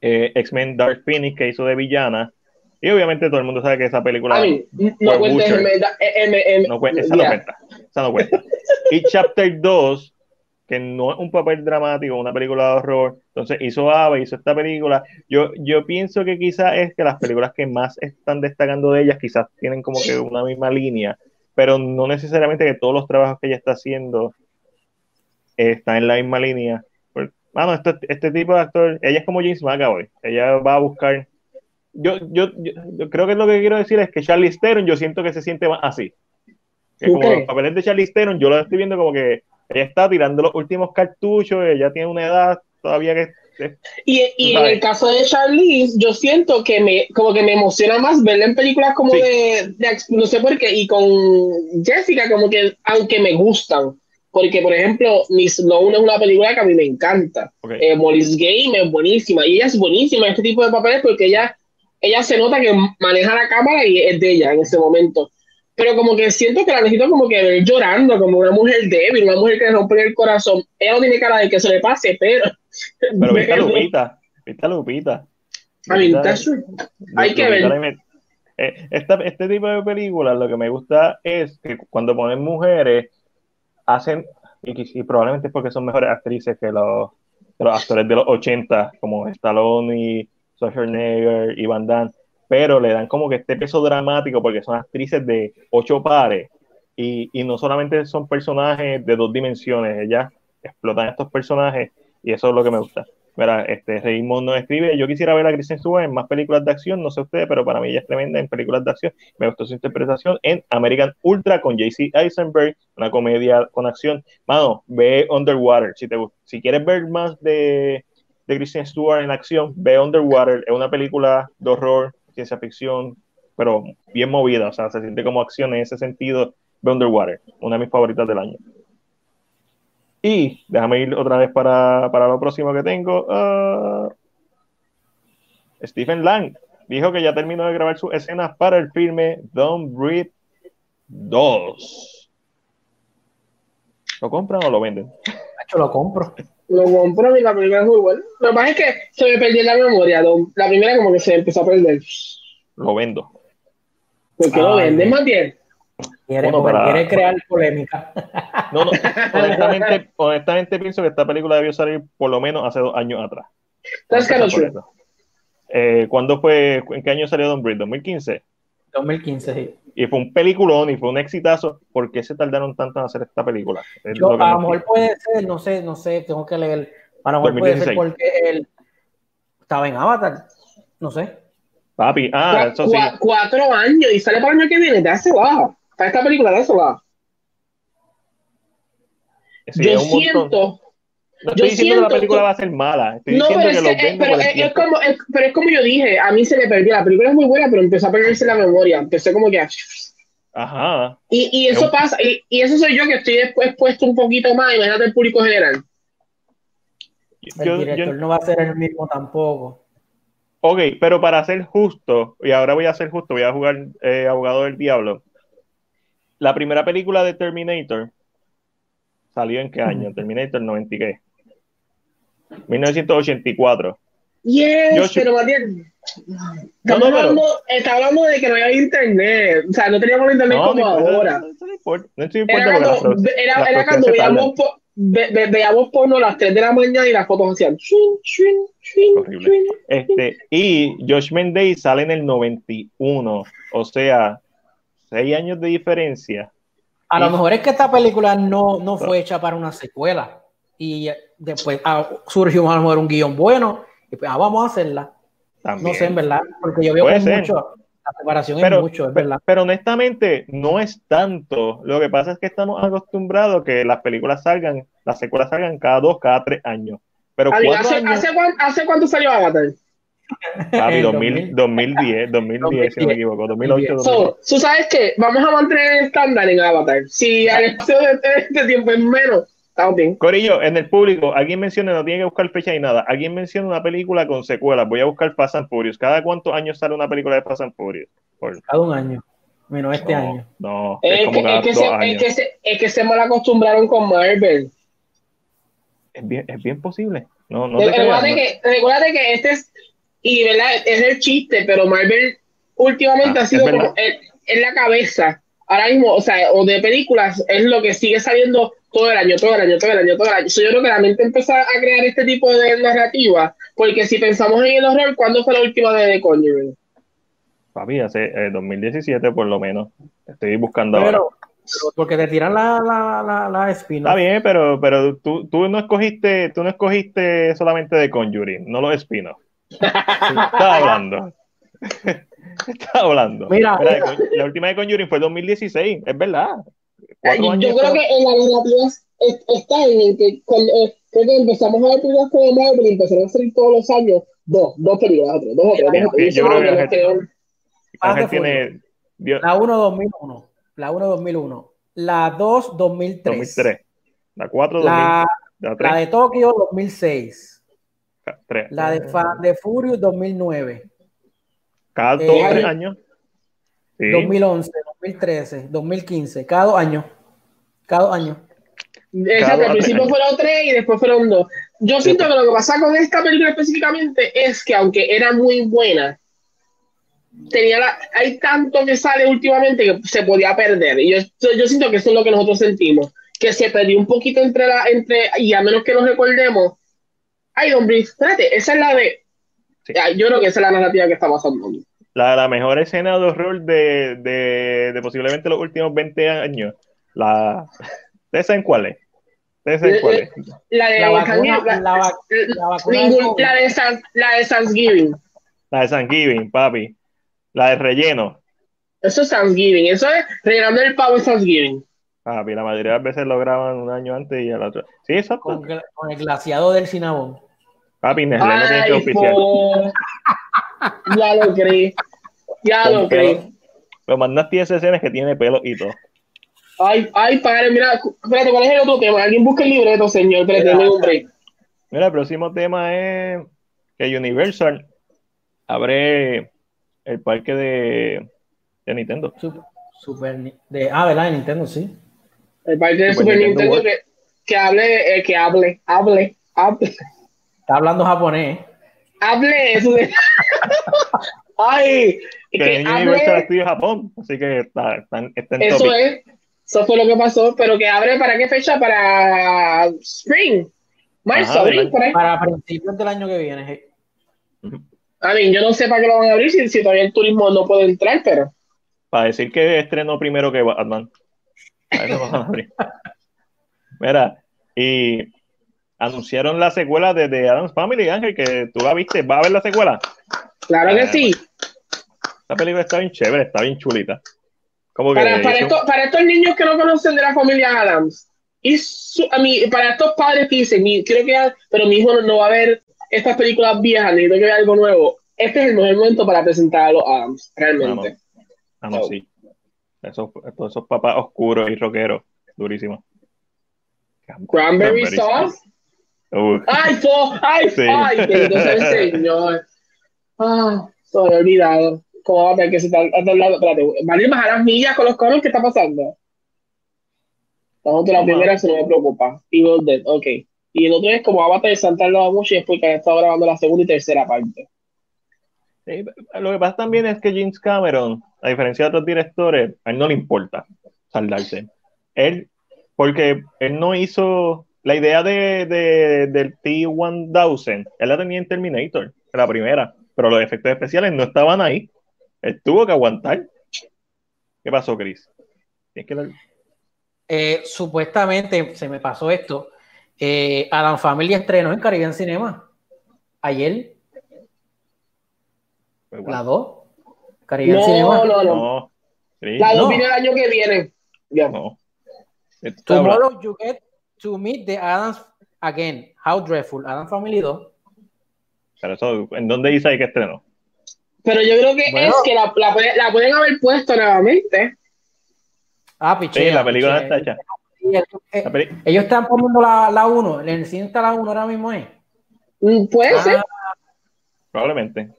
Eh, X-Men Dark Phoenix, que hizo de villana. Y obviamente todo el mundo sabe que esa película. no cuenta no cuenta, esa no cuenta. Esa no cuenta. y Chapter 2, que no es un papel dramático, una película de horror. Entonces hizo Ava, hizo esta película. Yo, yo pienso que quizás es que las películas que más están destacando de ellas quizás tienen como que una misma línea, pero no necesariamente que todos los trabajos que ella está haciendo está en la misma línea. Bueno, este, este, tipo de actor, ella es como James McAvoy, ella va a buscar. Yo, yo, yo, creo que lo que quiero decir es que Charlie Theron, yo siento que se siente más así. Es como los papeles de Charlie Theron, yo lo estoy viendo como que ella está tirando los últimos cartuchos, ella tiene una edad todavía que y, y en el caso de Charlize, yo siento que me, como que me emociona más verla en películas como de, de, no sé por qué, y con Jessica, como que, aunque me gustan, porque, por ejemplo, Miss Sloan es una película que a mí me encanta. Okay. Eh, Molly's Game es buenísima. Y ella es buenísima en este tipo de papeles porque ella, ella se nota que maneja la cámara y es de ella en ese momento. Pero como que siento que la necesito como que ver llorando, como una mujer débil, una mujer que le rompe el corazón. Ella no tiene cara de que se le pase, pero... Pero viste a Lupita, viste a Lupita. Mean, that's Hay que ver. Eh, este tipo de películas lo que me gusta es que cuando ponen mujeres hacen, y, probablemente es porque son mejores actrices que los, actores de los 80, como Stallone Schwarzenegger y Van Damme, pero le dan como que este peso dramático porque son actrices de ocho pares y, y no solamente son personajes de dos dimensiones, ellas explotan estos personajes y eso es lo que me gusta. Mira, este Raymond nos escribe, yo quisiera ver a Kristen Stewart en más películas de acción, no sé ustedes, pero para mí ella es tremenda en películas de acción. Me gustó su interpretación en American Ultra con JC Eisenberg, una comedia con acción. Mano, ve Underwater, si te si quieres ver más de, de Kristen Stewart en acción, ve Underwater, es una película de horror, ciencia ficción, pero bien movida, o sea, se siente como acción en ese sentido Underwater, una de mis favoritas del año. Y déjame ir otra vez para, lo próximo que tengo. Ah, Stephen Lang dijo que ya terminó de grabar sus escenas para el filme Don't Breathe 2. ¿Lo compran o lo venden? Yo lo compro. Lo compro y la primera es muy buena. Lo que pasa es que se me perdió la memoria. La primera como que se empezó a perder. Lo vendo. ¿Por qué lo venden, Matías? Quiere, quiere crear polémica. No, no, honestamente, honestamente pienso que esta película debió salir por lo menos hace dos años atrás. Eh, ¿Cuándo fue, en qué año salió Don Breed? ¿2015? 2015, sí. Y fue un peliculón y fue un exitazo. ¿Por qué se tardaron tanto en hacer esta película? Yo, a lo mejor puede ser, no sé, no sé, tengo que leer. A lo mejor puede ser porque él estaba en Avatar, no sé. Papi, ah, eso sí. Cuatro años y sale para el año que viene, te hace baja esta película de eso va. yo siento. No estoy diciendo que la película va a ser mala. Estoy no, diciendo pero, que es, pero, es, como, pero es como yo dije, a mí se me perdió. La película es muy buena, pero empezó a perderse la memoria. Empecé como que. Ajá. Y, y eso pasa, y, y, eso soy yo que estoy después puesto un poquito más, imagínate el público general. El director no va a ser el mismo tampoco. Ok, pero para ser justo, y ahora voy a ser justo, voy a jugar eh, abogado del diablo la primera película de Terminator salió en qué año? Terminator 90 qué? 1984. Yes, pero estamos hablando, está hablando de que no había internet, o sea, no teníamos internet como ahora. No, importa, no estoy era cuando, era, era cuando veíamos, po, ve, veíamos porno a las 3 de la mañana y las fotos hacían este, y Josh Mendez sale en el 91, o sea, seis años de diferencia. A lo mejor es que esta película no, no fue hecha para una secuela y después ah, surgió a lo mejor un guion bueno y pues ah, vamos a hacerla. No sé, en verdad, porque yo veo que mucho, la separación es mucho, es verdad. Pero honestamente, no es tanto. Lo que pasa es que estamos acostumbrados que las películas salgan, las secuelas salgan cada dos, cada tres años. Pero ¿hace, ¿hace, ¿hace, cuánto salió Avatar? Papi, 2000, 2010, 2010, si no me equivoco, 2008. So, ¿Tú sabes qué? Vamos a mantener el estándar en Avatar. Si al espacio de este tiempo es menos, estamos bien. Corillo, en el público, alguien menciona, no tiene que buscar fecha ni nada. Alguien menciona una película con secuelas. Voy a buscar Fast and Furious. ¿Cada cuántos años sale una película de Fast and Furious? Cada un año. Menos este año. No, es, como que, es, que se, es, que se, es que se mal acostumbraron con Marvel. Es bien, es bien posible. No, no recuerda, que, recuerda que este es y ¿verdad? es el chiste, pero Marvel últimamente ah, ha sido como en, la cabeza. Ahora mismo, o sea, o de películas, es lo que sigue saliendo todo el año, todo el año, todo el año, todo el año. yo creo que la mente empezó a crear este tipo de narrativa, porque si pensamos en el horror, ¿cuándo fue la última de The Conjuring? Papi, hace 2017 eh, por lo menos. Estoy buscando pero, porque te tiran la, la, la, Está bien, pero, pero tú, tú, no escogiste, tú no escogiste solamente The Conjuring, no los espinos. Estaba hablando. Estaba hablando. Mira, la última de Conjuring fue 2016, es verdad. Yo creo que en la narrativa está en que cuando, eh, empezamos a ver películas como Marvel y empezaron a salir todos los años dos, dos películas, dos o tres. Dos, yo creo que tiene la 1 2001, la 1 2001, la 2 2003, 2003. la 4 la, la de Tokio 2006. La de, de Furious 2009. Cada dos eh, años. 2011, 2013, 2015, cada dos años. Cada dos años. Exacto, al principio fueron tres y después fueron dos. Yo siento que lo que pasa con esta película específicamente es que aunque era muy buena, tenía la, hay tanto que sale últimamente que se podía perder. Y yo, yo siento que eso es lo que nosotros sentimos, que se perdió un poquito entre la, entre, y a menos que nos recordemos, Ay, hombre, espérate, esa es la de. Yo creo que esa es la narrativa que está pasando. La, la mejor escena de horror de, de, de posiblemente los últimos 20 años. La. ¿De esa en cuál es? ¿De esa en cuál es? La de la vacuna, la, la, la, de San, la de Thanksgiving. La de Thanksgiving, papi. La de relleno. Eso es Thanksgiving. Eso es rellenando el pavo en Thanksgiving. Papi, la mayoría de las veces lo graban un año antes y al otro. Sí, exacto. Con, con el glaciado del Cinnabon. Papi, Nestlé no tiene que oficial. Ya lo creí. Ya lo creí. Lo mandaste esa escena que tiene pelo y todo. Ay, ay, padre, mira, espérate, ¿cuál es el otro tema? Alguien busca el libreto, señor, espérate, un break. Mira, el próximo tema es que Universal abre el parque de, de Nintendo. Super, de, ah, ¿verdad? De Nintendo, sí. El parque de Super, Nintendo, que, que, hable, eh, que hable, hable, hable. Está hablando japonés. Hable eso de... Ay, que, que Universal estudia Japón, así que está, está, está en Eso es, eso fue lo que pasó, pero que abre para qué fecha? Para Spring. Marzo, abril, por ahí. Para principios del año que viene. A mí, yo no sé para qué lo van a abrir si, si, todavía el turismo no puede entrar, pero. Para decir que estrenó primero que Batman. Mira, y anunciaron la secuela de, The Adams Family, Ángel, que tú la viste. ¿Va a ver la secuela? Claro que sí. Esta película está bien chévere, está bien chulita. para, para, para, estos niños que no conocen de la familia Adams, y a mí, para estos padres que dicen, creo que, pero mi hijo no, va a ver estas películas viejas, necesito que vea algo nuevo. Este es el mejor momento para presentar a los Adams, realmente. Ah, no, sí. Esos, todos esos papás oscuros y rockeros, durísimos. Cranberry, sauce. Ay, fo, ay, sí. ay, el señor. Ah, me olvidado. ¿Cómo va a que se al lado? Espérate, ¿van a ir las millas con los coros? ¿Qué está pasando? Estamos la primera, se no me preocupa. Evil Dead, ok. Y el otro es como Avatar de Santa mucho y después que han estado grabando la segunda y tercera parte. lo que pasa también es que James Cameron, a diferencia de otros directores, a él no le importa saldarse. Él, porque él no hizo la idea de, de del T-1000, él la tenía en Terminator, la primera, pero los efectos especiales no estaban ahí. Él tuvo que aguantar. ¿Qué pasó, Chris? Es que eh, supuestamente, se me pasó esto, eh, Adam Family estrenó en Caribbean Cinema ayer. La 2. Caribbean no, Cinema. No, no, La 2 viene el año que viene. Ya. No. Tomorrow you get to meet the Adams again. How dreadful. Adam Family 2. Pero eso, ¿en dónde dice ahí que estrenó? Pero yo creo que es que la, la, la, pueden haber puesto nuevamente. Ah, piché. Sí, la película está hecha. Eh, ellos están poniendo la, la 1. ¿El cine está la 1 ahora mismo? ¿eh? Mm, puede ah. ser. Probablemente.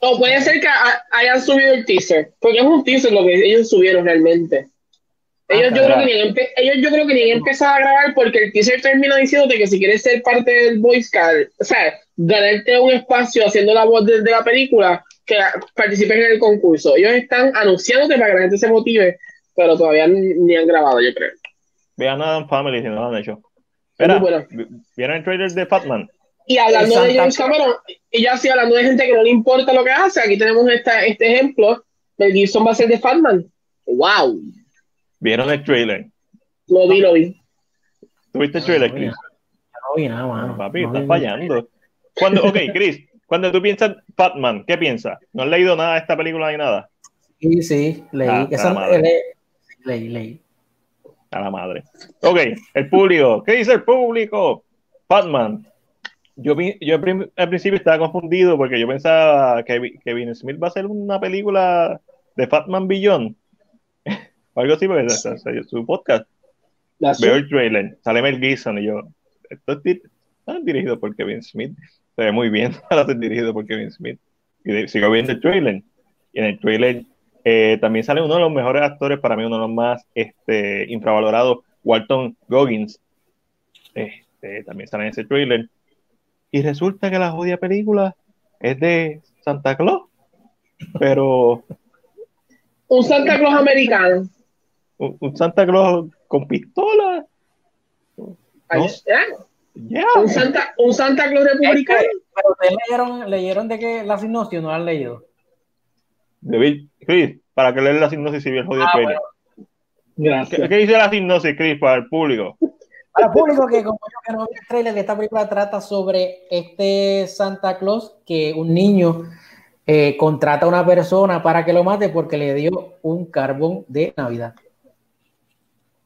O puede ser que hayan subido el teaser. Porque es un teaser lo que ellos subieron realmente. Ellos, ah, yo, creo que ni ellos yo creo que ni han empezado a grabar porque el teaser termina diciéndote que si quieres ser parte del Boy Scout, o sea, ganarte un espacio haciendo la voz de, de la película, que participes en el concurso. Ellos están anunciándote para que la gente se motive pero todavía ni, han grabado, yo creo. Vean Adam Family si no lo han hecho. Espera, ¿vieron el trailer de Fatman? Y hablando de James Cameron, y ya sí, hablando de gente que no le importa lo que hace, aquí tenemos esta, este ejemplo. Mel Gibson va a ser de Fatman. ¡Wow! ¿Vieron el trailer? Lo vi, lo vi. ¿Tuviste el trailer, Chris? No vi nada, mano. Papi, estás fallando. Cuando, ok, Chris, cuando tú piensas Fatman, ¿qué piensas? ¿No has leído nada de esta película ni nada? Sí, sí, leí. Ah, Esa, Leí, leí. A la madre. Ok, el público. ¿Qué dice el público? Batman. Yo, yo al principio estaba confundido porque yo pensaba que Kevin Smith va a hacer una película de Batman Beyond. o algo así, porque es su podcast. Veo el trailer, sale Mel Gibson y yo, esto es dirigido por Kevin Smith. Se ve muy bien para ser dirigido por Kevin Smith. Y sigo viendo el trailer. Y en el trailer eh, también sale uno de los mejores actores, para mí uno de los más este, infravalorados, Walton Goggins. Este, también sale en ese trailer. Y resulta que la jodida película es de Santa Claus, pero... Un Santa Claus americano. Un, Santa Claus con pistola. Un, Santa, un Santa Claus republicano. pero ustedes leyeron, leyeron de que la sinopsis no la han leído. David, Chris, para que leer la sinopsis si bien jodido ah, Gracias. ¿Qué, dice la sinopsis, Chris, para el público? Para el público que como yo que no vi el trailer de esta película trata sobre este Santa Claus que un niño eh, contrata a una persona para que lo mate porque le dio un carbón de Navidad.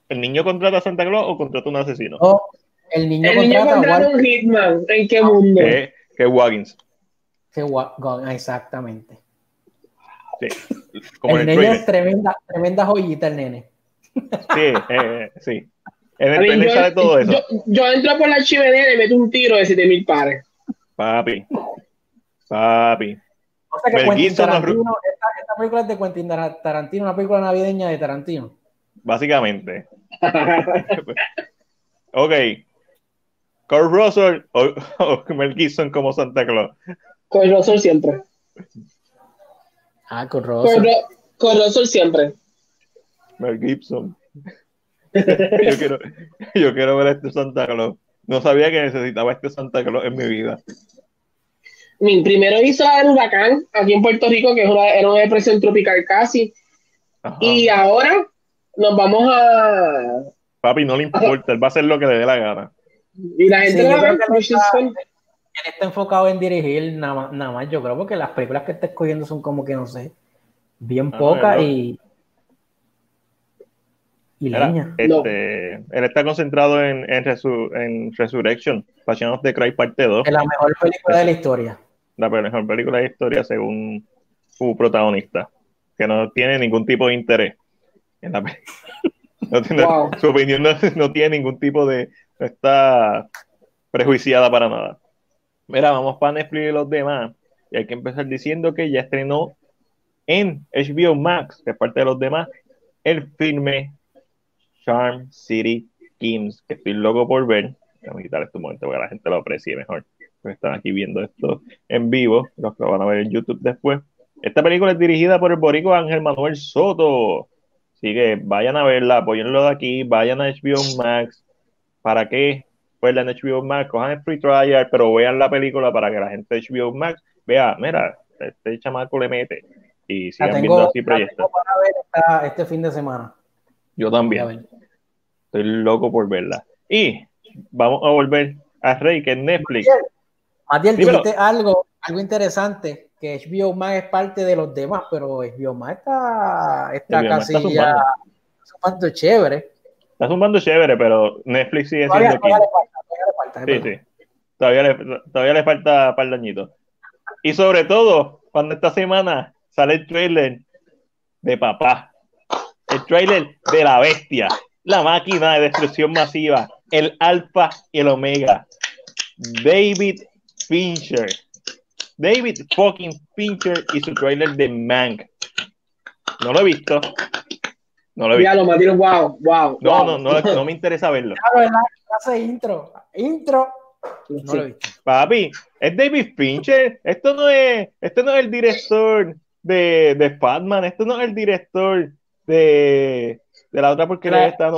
¿El niño contrata a Santa Claus o contrata a un asesino? No, el niño el contrata, niño a un hitman. ¿En qué mundo? ¿Qué, qué Waggins? Que exactamente. Sí. el, nene es tremenda, tremenda joyita, el nene. Sí, eh, sí. En el trailer sale todo eso. Yo, entro por la chimenea y le meto un tiro de 7000 pares. Papi. Papi. O sea que Quentin Tarantino, esta, esta, película es de Quentin Tarantino, una película navideña de Tarantino. Básicamente. ok. Kurt Russell o, Mel Gibson como Santa Claus. Kurt Russell siempre. Ah, Kurt Russell. Kurt, Russell siempre. Mel Gibson. yo, quiero, yo quiero ver a este Santa Claus. No sabía que necesitaba este Santa Claus en mi vida. Mi primero hizo el huracán aquí en Puerto Rico, que era una depresión tropical casi. Y ahora nos vamos a. Papi, no le importa, él va a hacer lo que le dé la gana. Y la gente va a ver, él está enfocado en dirigir nada más, nada más, yo creo, porque las películas que está escogiendo son como que no sé, bien ah, pocas y. Y Este, Él está concentrado en, en, en Resurrection, Passion of the Christ parte 2. Es la mejor película de la historia. La mejor película de la historia según su protagonista, que no tiene ningún tipo de interés en la película. Su opinión no, tiene ningún tipo de. está prejuiciada para nada. Mira, vamos para Netflix y los demás. Y hay que empezar diciendo que ya estrenó en HBO Max, que es parte de los demás, el filme Charm City Kings, que estoy loco por ver. A quitar este momento para que la gente lo aprecie mejor. Están aquí viendo esto en vivo, los que lo van a ver en YouTube después. Esta película es dirigida por el borico Ángel Manuel Soto. Así que vayan a verla, apoyenlo de aquí, vayan a HBO Max. ¿Para qué? Pues en HBO Max, cojan el free trial, pero vean la película para que la gente de HBO Max vea, mira, este chamaco le mete. Y sigan viendo así proyectos. para ver este fin de semana. Yo también. Estoy loco por verla. Y vamos a volver a Rey, que es Netflix. Matiel, dijiste algo, algo interesante, que HBO Max es parte de los demás, pero HBO Max está, está casi está ya sumando chévere. Está sumando chévere, pero Netflix sigue siendo todavía le falta, todavía le falta, sí, sí. Todavía le, todavía le falta par de Y sobre todo, cuando esta semana sale el trailer de papá, el trailer de la bestia, la máquina de destrucción masiva, el alfa y el omega. David Fincher. David fucking Fincher y su trailer de Mank. No lo he visto. No lo he visto. lo wow, wow. No, no, no, no me interesa verlo. Claro, hace intro. Intro. No lo he visto. Papi, es David Fincher. Esto no es, esto no es el director de, de Fatman. Esto no es el director de, de la otra porque le está.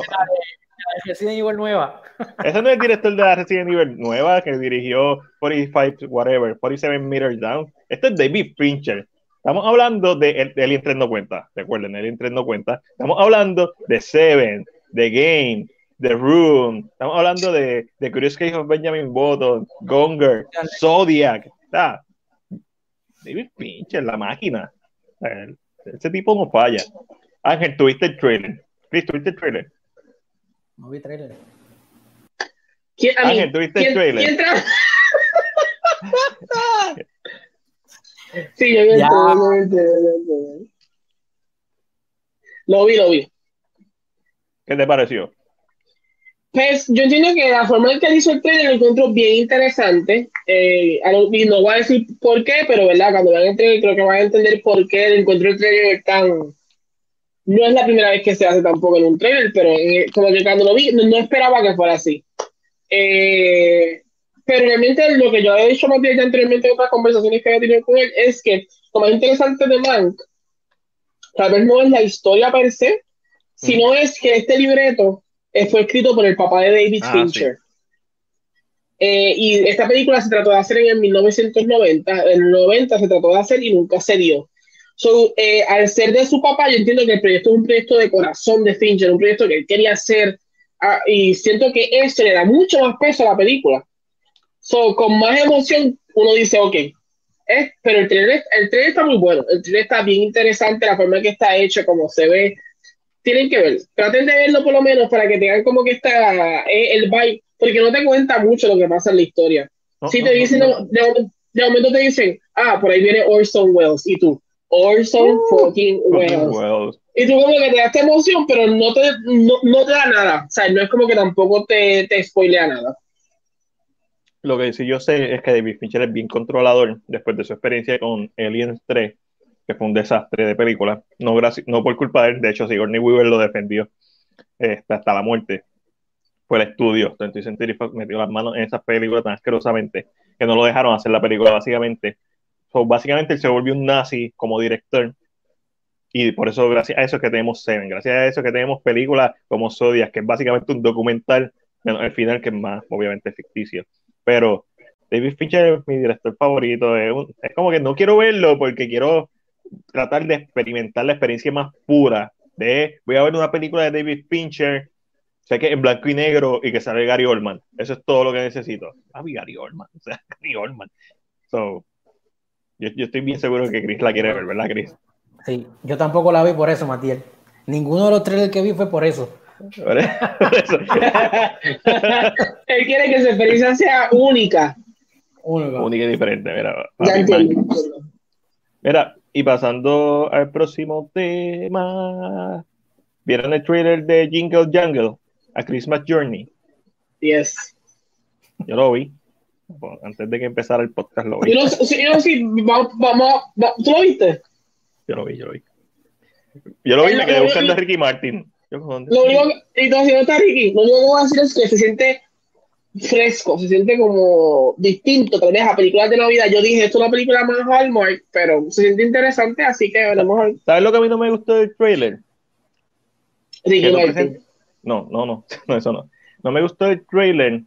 Resident Evil nueva. Ese no es el director de la Resident Evil nueva que dirigió 45, whatever, 47 Meters Down. Este es David Fincher. Estamos hablando de el, el Intres no cuenta, recuerden, el Intres no cuenta. Estamos hablando de Seven, The Game, The Room. Estamos hablando de, de Curious Case of Benjamin Button, Gonger, Zodiac. David Fincher, la máquina. Ese tipo no falla. Ángel, tuviste el trailer. Chris, tuviste el trailer. No vi trailer. ¿Quién, Ángel, ¿tuviste el trailer? ¿quién sí, yo vi el trailer. Lo vi, lo vi. ¿Qué te pareció? Pues yo entiendo que la forma en que él hizo el trailer lo encuentro bien interesante. Eh, y no voy a decir por qué, pero verdad, cuando vean el trailer creo que van a entender por qué encuentro el trailer tan, no es la primera vez que se hace tampoco en un trailer, pero eh, como que cuando lo vi, no, esperaba que fuera así. Eh, pero realmente lo que yo he dicho más bien anteriormente en otras conversaciones que he tenido con él es que lo más interesante de Mank tal vez no es la historia per se, sino es que este libreto eh, fue escrito por el papá de David ah, Fincher. y esta película se trató de hacer en el 1990, en el 90 se trató de hacer y nunca se dio. So, eh, al ser de su papá, yo entiendo que el proyecto es un proyecto de corazón de Fincher, un proyecto que él quería hacer, ah, y siento que eso le da mucho más peso a la película. So, con más emoción, uno dice, ok, eh, pero el trailer, el trailer está muy bueno, el trailer está bien interesante, la forma en que está hecho, como se ve, tienen que ver, traten de verlo por lo menos para que tengan como que está eh, el vibe, porque no te cuenta mucho lo que pasa en la historia. si te dicen, de, de momento te dicen, ah, por ahí viene Orson Welles, y tú, Orson fucking Welles. Y tú como que te da esta emoción, pero no te, no, te da nada. O sea, no es como que tampoco te, te spoilea nada. Lo que sí yo sé es que David Fincher es bien controlador después de su experiencia con Aliens 3, que fue un desastre de película. No, no por culpa de él, de hecho, Sigourney Weaver lo defendió eh, hasta la muerte. Fue el estudio, 20th Century metió las manos en esas películas tan asquerosamente que no lo dejaron hacer la película, básicamente. Básicamente él se volvió un nazi como director y por eso, gracias a eso que tenemos Seven, gracias a eso que tenemos películas como Zodiac, que es básicamente un documental, el final que es más, obviamente, ficticio. Pero David Fincher es mi director favorito. Es, como que no quiero verlo porque quiero tratar de experimentar la experiencia más pura de voy a ver una película de David Fincher, sé que en blanco y negro y que sale Gary Oldman. Eso es todo lo que necesito. Ah, Gary Oldman, o sea, Gary Oldman. So, yo, yo, estoy bien seguro que Chris la quiere ver, ¿verdad, Chris? Sí, yo tampoco la vi por eso, Matías. Ninguno de los trailers que vi fue por eso. Él quiere que su experiencia sea única. Única, y diferente, mira. Mira, y pasando al próximo tema. ¿Vieron el trailer de Jingle Jungle? A Christmas Journey. Yes. Yo lo vi. Antes de que empezara el podcast lo vi. Yo no, sí, yo sí, vamos, vamos, ¿tú lo viste? Yo lo vi, yo lo vi. Yo lo vi me quedé buscando a Ricky Martin. lo único que, entonces, no está Ricky, lo único que voy a decir es que se siente fresco, se siente como distinto, tal vez a películas de Navidad. Yo dije, esto es una película más Hallmark, pero se siente interesante, así que veremos. ¿Sabes lo que a mí no me gustó del trailer? Ricky Martin. No, no, no, no, eso no. No me gustó el trailer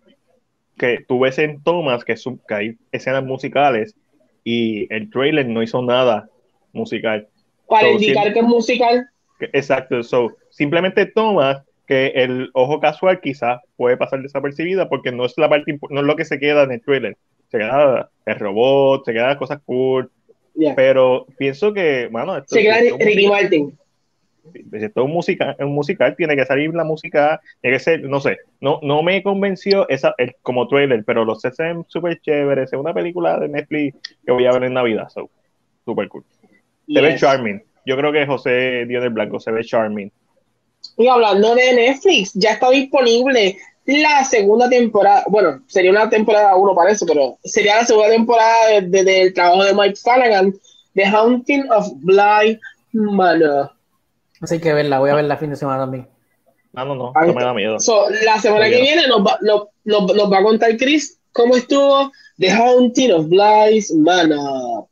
que tú ves en Thomas que, que hay escenas musicales y el trailer no hizo nada musical. Para indicar que es musical. exacto, so, simplemente toma que el ojo casual quizás puede pasar desapercibida porque no es la parte no es lo que se queda en el trailer. Se queda el robot, se quedan cosas cool. Pero pienso que, mano, se queda Ricky Martin. Si es un musical, un musical, tiene que salir la música, tiene que ser, no sé, no, no me convenció esa, el, como trailer, pero los CSM súper chéveres, es una película de Netflix que voy a ver en Navidad, so, super cool. Se ve charming. Yo creo que José Dios Blanco se ve charming. Y hablando de Netflix, ya está disponible la segunda temporada. Bueno, sería una temporada uno para eso, pero sería la segunda temporada del trabajo de Mike Flanagan, The Haunting of Bly Manor. Así que verla, voy a verla fin de semana también. No, no, no, no me da miedo. la semana que viene nos va, nos, va a contar Chris cómo estuvo The Haunting of Bly Manor.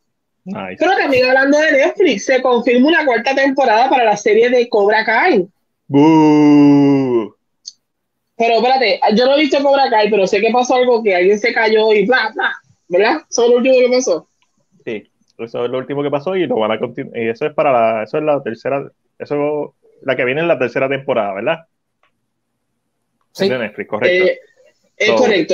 Pero también hablando de Netflix, se confirma una cuarta temporada para la serie de Cobra Kai. Pero espérate, yo no he visto Cobra Kai, pero sé que pasó algo que alguien se cayó y bla, bla, ¿verdad? Eso es lo último que pasó. Sí, eso es lo último que pasó y lo van a continuar. Y eso es para la, eso es la tercera, eso la que viene en la tercera temporada, ¿verdad? Sí. de Netflix, correcto. Eh, es correcto,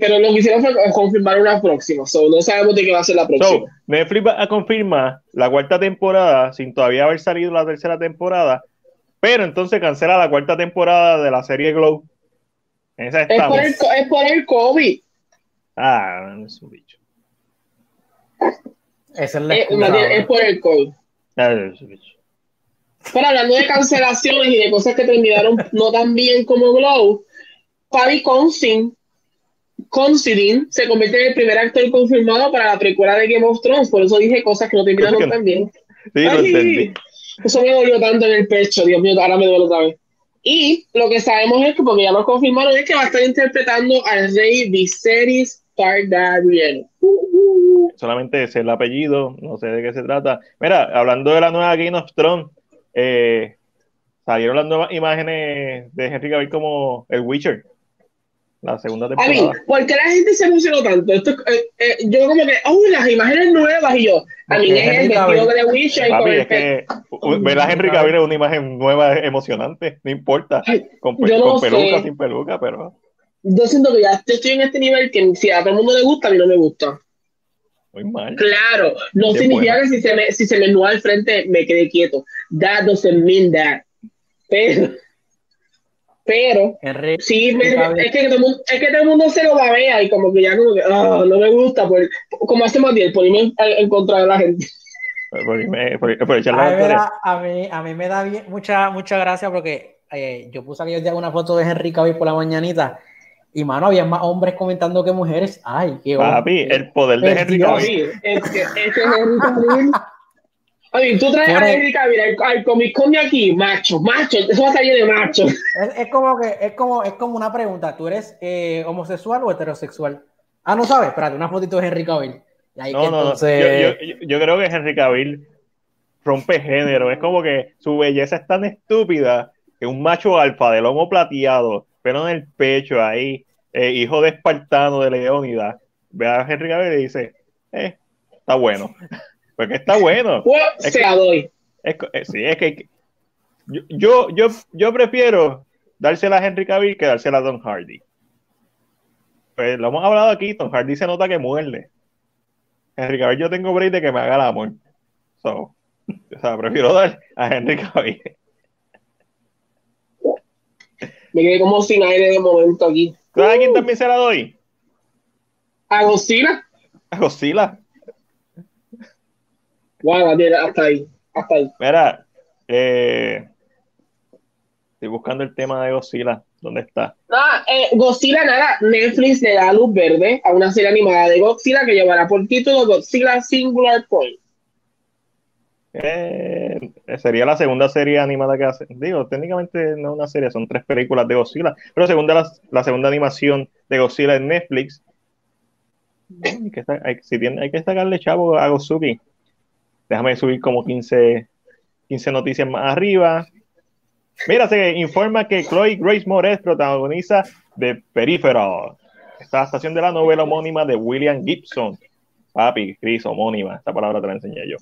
pero lo que hicieron fue confirmar una próxima. no sabemos de qué va a ser la próxima. Netflix va a confirmar la cuarta temporada sin todavía haber salido la tercera temporada, pero entonces cancela la cuarta temporada de la serie Glow. es, por el, es por el COVID. Ah, no es un bicho. es, la eh, es, por el COVID. Ah, es un bicho. Pero hablando de cancelaciones y de cosas que terminaron no tan bien como Glow, Paddy Considine, Considine se convierte en el primer actor confirmado para la precuela de Game of Thrones. Por eso dije cosas que no terminaron tan bien. Sí, lo entendí. Eso me dolió tanto en el pecho, Dios mío, ahora me duele otra vez. Y lo que sabemos es que, porque ya lo confirmaron, es que va a estar interpretando al rey Viserys Targaryen. Solamente es el apellido, no sé de qué se trata. Mira, hablando de la nueva Game of Thrones, eh, salieron las nuevas imágenes de Henry Cavill como el Witcher la segunda temporada. A mí, ¿por qué la gente se emocionó tanto? Esto, eh, eh, yo como que, oh, las imágenes nuevas y yo, a mí es el vestido de Witcher. Papi, es que ver a Henry Cavill es una imagen nueva, emocionante, no importa, con, peluca, sin peluca, pero... Yo siento que ya estoy en este nivel que si a todo el mundo le gusta, a mí no me gusta. Muy mal. Claro, no significa que si se, me, si se me nueva al frente me quede quieto. That doesn't mean that. Pero... Pero sí, es, que todo el mundo, es que todo el mundo se lo babea y como que ya como que ah, no me gusta, por, como hace más bien, ponerme en, en, contra de la gente. a, mí, a mí me da mucha, mucha gracia porque eh, yo puse aquellos días una foto de Henry Cavill por la mañanita y mano, había más hombres comentando que mujeres. Ay, qué Papi, el poder de Henry Cavill. Este, es Henry Cavill. Oye, tú traes a Henry Cavill al, Comic Con de aquí, macho, macho, eso va a salir de macho. Es, como que, es como, es como una pregunta, ¿tú eres eh, homosexual o heterosexual? Ah, no sabes, espérate, una fotito de Henry Cavill. no, no, yo, yo, creo que Henry Cavill rompe género, es como que su belleza es tan estúpida que un macho alfa de lomo plateado, pero en el pecho ahí, eh, hijo de espartano de Leónidas, ve a Henry Cavill y dice, eh, está bueno. Porque está bueno. Pues, se doy. Es, eh, sí, es que yo, yo, yo prefiero dársela a Henry Cavill que dársela a Don Hardy. Pues lo hemos hablado aquí, Don Hardy se nota que muerde. Henry Cavill yo tengo break de que me haga el amor. So, o sea, prefiero dar a Henry Cavill. Me quedé como sin aire de momento aquí. ¿Sabes a quién también se la doy? ¿A Godzilla? A Godzilla. Wow, hasta ahí. Hasta ahí. Mira, eh, estoy buscando el tema de Godzilla. ¿Dónde está? Ah, eh, Godzilla, nada. Netflix le da luz verde a una serie animada de Godzilla que llevará por título Godzilla Singular Point. Eh, sería la segunda serie animada que hace. Digo, técnicamente no es una serie, son tres películas de Godzilla, pero segunda la, la segunda animación de Godzilla en Netflix. Hay que, hay, si tiene, hay que sacarle chavo a Gozuki. Déjame subir como 15, 15 noticias más arriba. Mira, se informa que Chloe Grace Moretz protagoniza The Peripheral, esta adaptación de la novela homónima de William Gibson. Papi, Chris, homónima, esta palabra te la enseñé yo.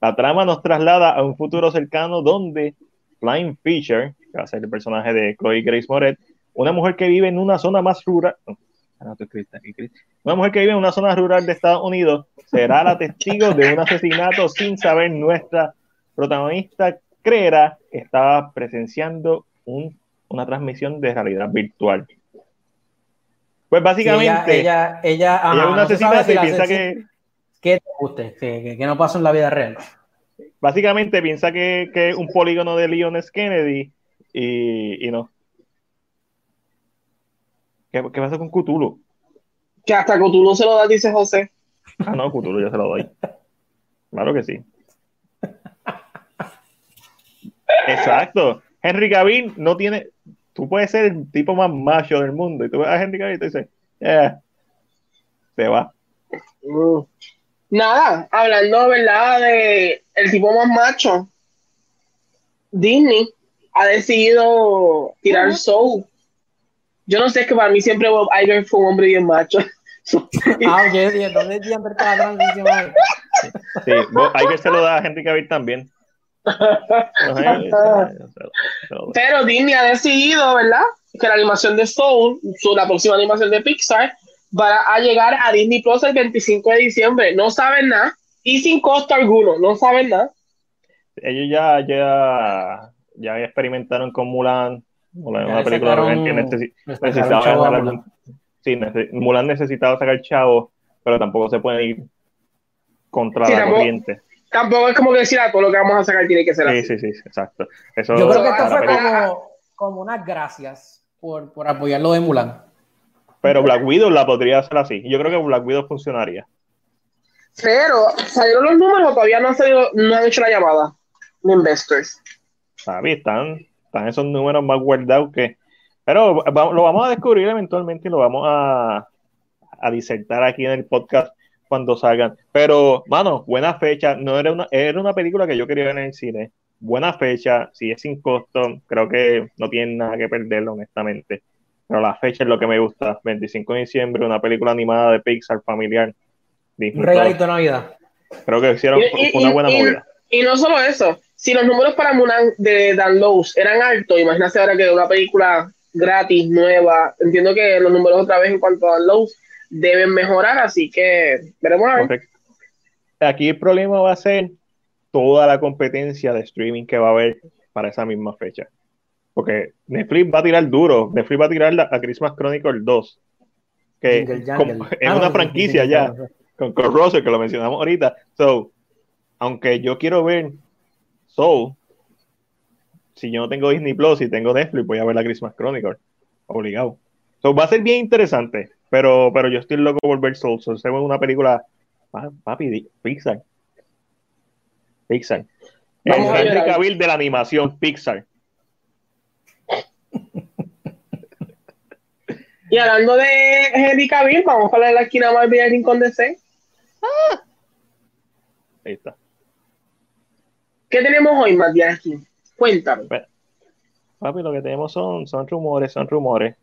La trama nos traslada a un futuro cercano donde Flying Fisher, que va a ser el personaje de Chloe Grace Moretz, una mujer que vive en una zona más rural, una mujer que vive en una zona rural de Estados Unidos, será la testigo de un asesinato sin saber nuestra protagonista creerá que estaba presenciando una transmisión de realidad virtual. Pues básicamente, ella, ella, ella, una asesina piensa que que te guste, que, no pasó en la vida real. Básicamente piensa que, es un polígono de Leon S. Kennedy y, no. ¿Qué, pasa con Cthulhu? Que hasta Cthulhu se lo da, dice José. Ah, no, Cthulhu yo se lo doy. Claro que sí. Exacto. Henry Cavill no tiene. Tú puedes ser el tipo más macho del mundo y tú ves a Henry Cavill y te dices, eh, se va. Mm. Nada, hablando, ¿verdad? De el tipo más macho, Disney ha decidido tirar Soul. Yo no sé, es que para mí siempre Bob Iger fue un hombre bien macho. ah, oye, ¿dónde está la transición? Sí, Bob Iger se lo da a Henry Cavill también. Pero Disney ha decidido, ¿verdad? Que la animación de Soul, la próxima animación de Pixar, va a llegar a Disney Plus el 25 de diciembre. No saben nada y sin costo alguno, no saben nada. Ellos ya, ya, ya experimentaron con Mulan. Mulan es una película que necesitaba sí, Mulan necesitaba sacar chavo, pero tampoco se puede ir contra la corriente. Tampoco es como que decir, a ah, todo lo que vamos a sacar tiene que ser así. Sí, sí, sí, exacto. Eso, Yo creo que esto fue como, como unas gracias por, por apoyar lo de Mulan. Pero Black Widow la podría hacer así. Yo creo que Black Widow funcionaría. Pero, ¿salieron los números todavía no han, salido, no han hecho la llamada de investors? ¿Sabes? Están, están esos números más guardados que. Pero lo vamos a descubrir eventualmente y lo vamos a, a disertar aquí en el podcast cuando salgan. Pero, mano, buena fecha. No era una, era una película que yo quería ver en el cine. Buena fecha, si es sin costo, creo que no tienen nada que perder, honestamente. Pero la fecha es lo que me gusta. 25 de diciembre, una película animada de Pixar familiar. Un regalito de Navidad. Creo que hicieron una buena movida. Y, no solo eso, si los números para Mulan de Dan Lowe's eran altos, imagínate ahora que una película gratis, nueva, entiendo que los números otra vez en cuanto a Dan Lowe's deben mejorar, así que veremos a ver. Aquí el problema va a ser toda la competencia de streaming que va a haber para esa misma fecha. Porque Netflix va a tirar duro. Netflix va a tirar a Christmas Chronicle 2. Que es ah, una franquicia ya. Con, con Russell, que lo mencionamos ahorita. So, aunque yo quiero ver Soul, si yo no tengo Disney Plus y tengo Netflix, voy a ver la Christmas Chronicle, obligado. So, va a ser bien interesante, pero, pero yo estoy loco por ver Soul. So, es una película, papi, Pixar. Pixar. el Henry Cavill de la animación Pixar. Y hablando de Henry Cavill, vamos a hablar de la esquina más bien Rincón de C. Ah. Ahí está. ¿Qué tenemos hoy, Matías? Cuéntame. Papi, lo que tenemos son, son rumores, son rumores.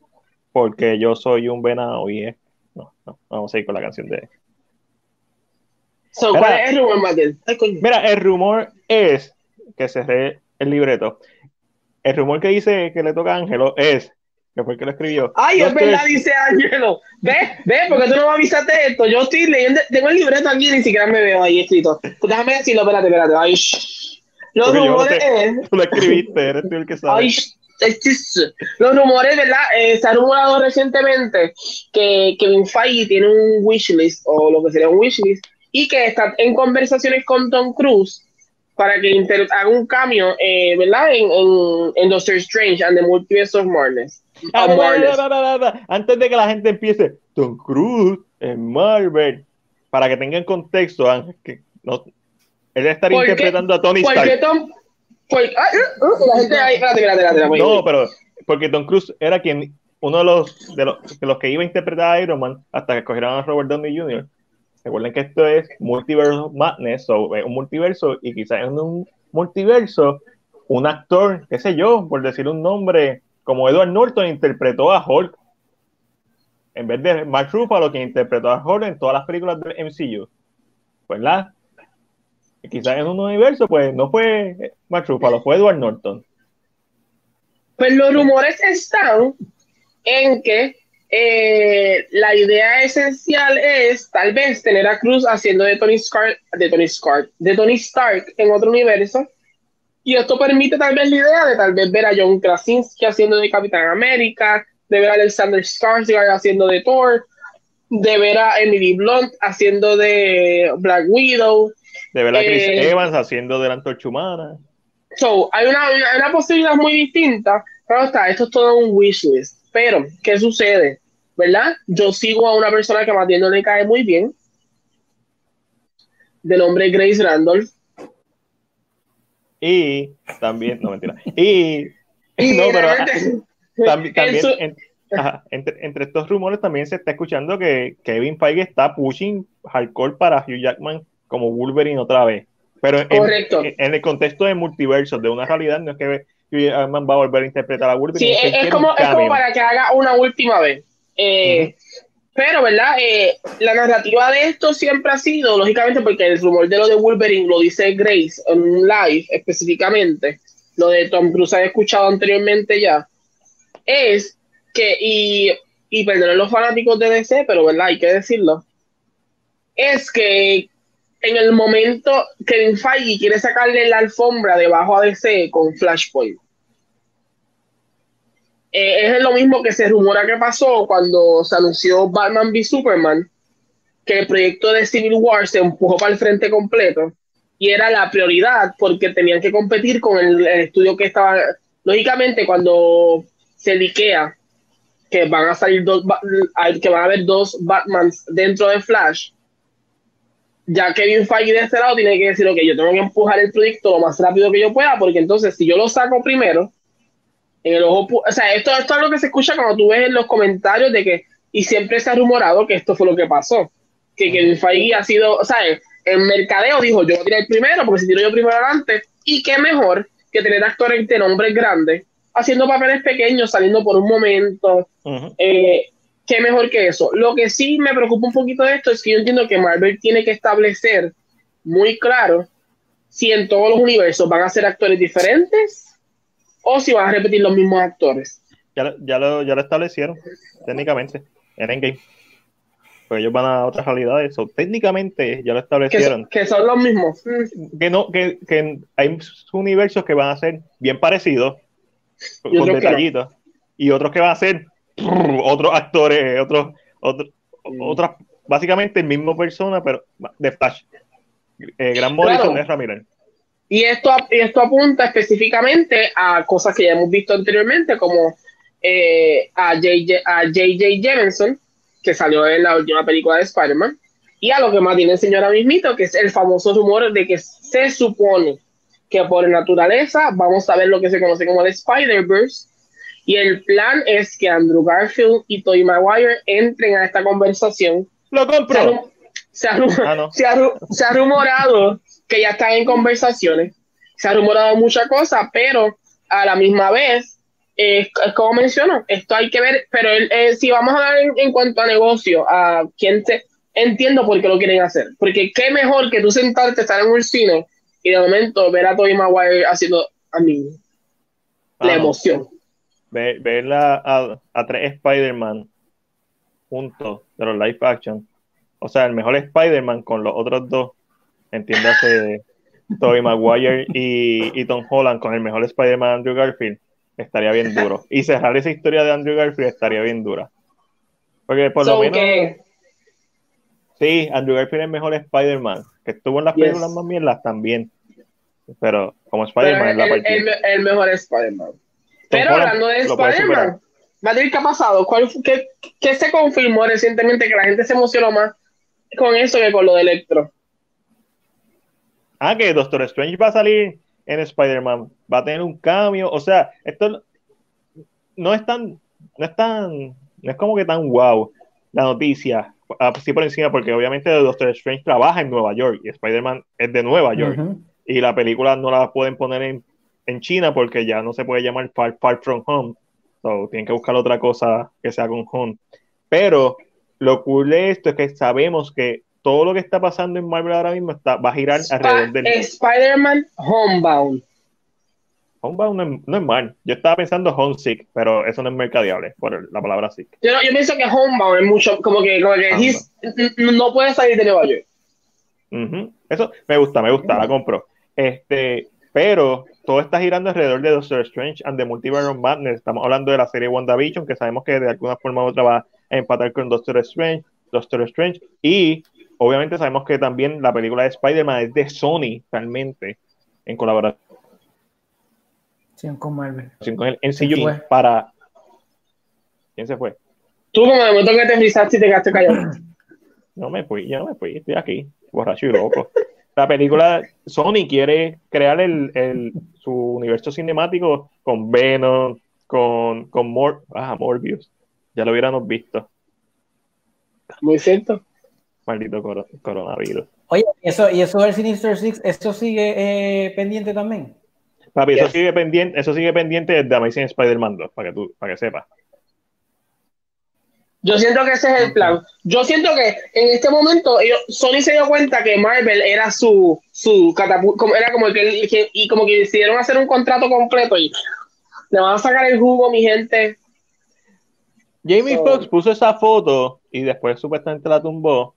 Porque yo soy un venado y es. No, no, vamos a ir con la canción de. ¿Cuál es el rumor, Matías? Mira, el rumor es que cerré el libreto. El rumor que dice que le toca a Ángelo es que fue el que lo escribió. Ay, es verdad, dice Ángelo. Ve, ve, porque tú no me avisaste esto. Yo estoy leyendo, tengo el libreto aquí, ni siquiera me veo ahí escrito. Déjame decirlo, espérate, espérate. Ay, los rumores. tú lo escribiste, eres tú el que sabe. Ay, los rumores, ¿verdad? Eh, se ha rumorado recientemente que Kevin Feige tiene un wishlist, o lo que sería un wishlist, y que está en conversaciones con Tom Cruise para que haga un cambio, eh, ¿verdad? En, en, en, Doctor Strange and the Multiverse of Antes de que la gente empiece, Tom Cruise en Marvel, para que tengan contexto, Ángel, que no, él estaría interpretando a Tony Stark. Tom, no, pero porque Tom Cruise era quien uno de los, de los, que iba a interpretar a Iron Man hasta que escogieron a Robert Downey Jr. Recuerden que esto es Multiverse Madness, o un multiverso, y quizás en un multiverso, un actor, qué sé yo, por decir un nombre, como Edward Norton interpretó a Hulk, en vez de Mark Ruffalo, quien interpretó a Hulk en todas las películas del MCU. ¿Verdad? quizás en un universo, pues no fue Mark Ruffalo, fue Edward Norton. Pues los rumores están en que eh, la idea esencial es tal vez tener a Cruz haciendo de Tony Stark, de Tony Stark, de Tony Stark en otro universo. Y esto permite tal vez la idea de tal vez ver a John Krasinski haciendo de Capitán América, de ver a Alexander Skarsgård haciendo de Thor, de ver a Emily Blunt haciendo de Black Widow, de ver a Chris eh, Evans haciendo de la antorcha humana. So, hay una, una, posibilidad muy distinta. Pero está, esto es todo un wishlist. Pero, ¿qué sucede? ¿Verdad? Yo sigo a una persona que más bien no le cae muy bien. De nombre Grace Randolph. Y también, no mentira. Y, no, pero también, también entre, entre, estos rumores también se está escuchando que Kevin Feige está pushing hardcore para Hugh Jackman como Wolverine otra vez. Pero en, el contexto de multiverso, de una realidad, no es que Hugh va a volver a interpretar a Wolverine. Sí, es, como, es como para que haga una última vez. Eh, pero, ¿verdad? Eh, la narrativa de esto siempre ha sido, lógicamente, porque el rumor de lo de Wolverine lo dice Grace en un live específicamente, lo de Tom Cruise ha escuchado anteriormente ya, es que, y, y perdonen los fanáticos de DC, pero, ¿verdad? Hay que decirlo, es que en el momento que Feige quiere sacarle la alfombra debajo a DC con Flashpoint. Eh, es lo mismo que se rumora que pasó cuando se anunció Batman v Superman, que el proyecto de Civil War se empujó para el frente completo y era la prioridad porque tenían que competir con el, estudio que estaba. Lógicamente, cuando se liquea que van a salir dos, que van a haber dos Batmans dentro de Flash, ya Kevin Feige de este lado tiene que decir, ok, yo tengo que empujar el proyecto lo más rápido que yo pueda, porque entonces si yo lo saco primero, en el ojo, o sea, esto, esto es lo que se escucha cuando tú ves en los comentarios de que, y siempre se ha rumorado que esto fue lo que pasó, que Kevin Feige ha sido, o sea, en mercadeo dijo, yo voy a tirar el primero, porque si tiro yo primero adelante, y qué mejor que tener actores de nombres grandes, haciendo papeles pequeños, saliendo por un momento, eh, qué mejor que eso. Lo que sí me preocupa un poquito de esto es que yo entiendo que Marvel tiene que establecer muy claro si en todos los universos van a ser actores diferentes o si van a repetir los mismos actores. Ya, ya, lo, ya lo establecieron técnicamente en Endgame. Pues ellos van a otras realidades. O técnicamente ya lo establecieron. Que, son los mismos. Que no, que, que, hay universos que van a ser bien parecidos, con detallitos, y otros que van a ser otros actores, otros, otros, otras, básicamente el mismo persona, pero de Flash. eh, Gran Morrison de Ramírez. Y esto, esto apunta específicamente a cosas que ya hemos visto anteriormente, como eh, a J.J. A Jameson, que salió en la última película de Spider-Man, y a lo que más tiene el señor mismito, que es el famoso rumor de que se supone que por naturaleza vamos a ver lo que se conoce como el Spider-Verse, y el plan es que Andrew Garfield y Tobey Maguire entren a esta conversación. ¡Lo compro! Se ha, ah, se ha rumorado que ya están en conversaciones, se ha rumorado muchas cosas, pero a la misma vez, es como menciono, esto hay que ver, pero eh, si vamos a hablar en, cuanto a negocio, a quién te entiendo por qué lo quieren hacer, porque qué mejor que tú sentarte, estar en un cine y de momento ver a Tobey Maguire haciendo a mí la emoción. Ver, a, a, tres Spider-Man juntos de los live action, o sea, el mejor Spider-Man con los otros dos entiéndase Tobey Maguire y, y, Tom Holland con el mejor Spider-Man Andrew Garfield, estaría bien duro. Y cerrar esa historia de Andrew Garfield estaría bien dura. Porque por lo menos. Sí, Andrew Garfield es el mejor Spider-Man, que estuvo en las películas más mierdas también. Pero como Spider-Man es la partida. El, el, mejor Spider-Man. Pero hablando de Spider-Man, Madrid, ¿qué ha pasado? ¿Cuál, qué, ¿Qué se confirmó recientemente que la gente se emocionó más con eso que con lo de Electro? Ah, que Doctor Strange va a salir en Spider-Man, va a tener un cambio, o sea, esto no es tan, no es tan, no es como que tan wow la noticia, así por encima, porque obviamente Doctor Strange trabaja en Nueva York y Spider-Man es de Nueva York. Y la película no la pueden poner en, en, China porque ya no se puede llamar Far, Far From Home, so, tienen que buscar otra cosa que sea con Home, pero lo cool de esto es que sabemos que todo lo que está pasando en Marvel ahora mismo está, va a girar alrededor del. Spider-Man Homebound. Homebound no es, mal. Yo estaba pensando Homesick, pero eso no es mercadeable por la palabra sick. Yo, yo pienso que Homebound es mucho, como que, como que no puede salir de Nueva York. Eso me gusta, me gusta, la compro. Este, pero todo está girando alrededor de Doctor Strange and the Multiverse of Madness. Estamos hablando de la serie WandaVision, que sabemos que de alguna forma u otra va a empatar con Doctor Strange, Doctor Strange, y obviamente sabemos que también la película de Spider-Man es de Sony realmente, en colaboración con Marvel. Con el MCU para... ¿Quién se fue? Tú como de momento que te frisaste y te quedaste callado. No me fui, yo no me fui, estoy aquí, borracho y loco. La película, Sony quiere crear el, el, su universo cinemático con Venom, con, con Mor ah, Morbius. Ya lo hubiéramos visto. Muy cierto maldito coronavirus. Oye, eso, ¿y eso del Sinister Six, eso sigue eh, pendiente también? Papi, eso sigue pendiente, eso sigue pendiente de Amazing Spider-Man 2, para que tú, para que sepas. Yo siento que ese es el plan. Yo siento que en este momento Sony se dio cuenta que Marvel era su, su catapulta, era como que, y como que decidieron hacer un contrato completo y le van a sacar el jugo, mi gente. Jamie Foxx puso esa foto y después supuestamente la tumbó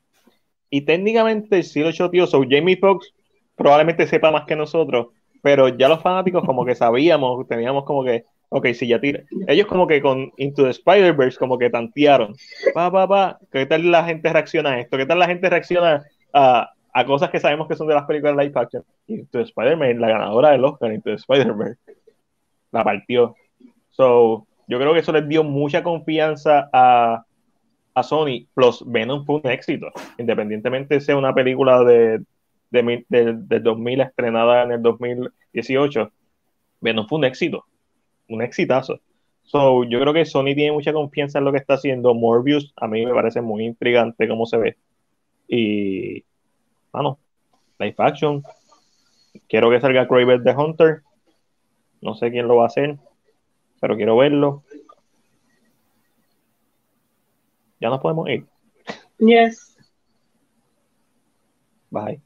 y técnicamente sí lo tío. So Jamie Foxx probablemente sepa más que nosotros, pero ya los fanáticos como que sabíamos, teníamos como que, ok, si ya tira. Ellos como que con Into the Spider-Verse como que tantearon. Pa, pa, pa, ¿qué tal la gente reacciona a esto? ¿Qué tal la gente reacciona a, a cosas que sabemos que son de las películas live action? Into Spider-Man, la ganadora del Oscar, Into the Spider-Man, la partió. So, yo creo que eso les dio mucha confianza a, a Sony, plus Venom fue un éxito, independientemente sea una película de, de, 2000 estrenada en el 2018, Venom fue un éxito, un exitazo. So, yo creo que Sony tiene mucha confianza en lo que está haciendo. Morbius a mí me parece muy intrigante cómo se ve. Y, bueno, Life Action. Quiero que salga Craven the Hunter. No sé quién lo va a hacer, pero quiero verlo. Ya nos podemos ir. Yes. Bye.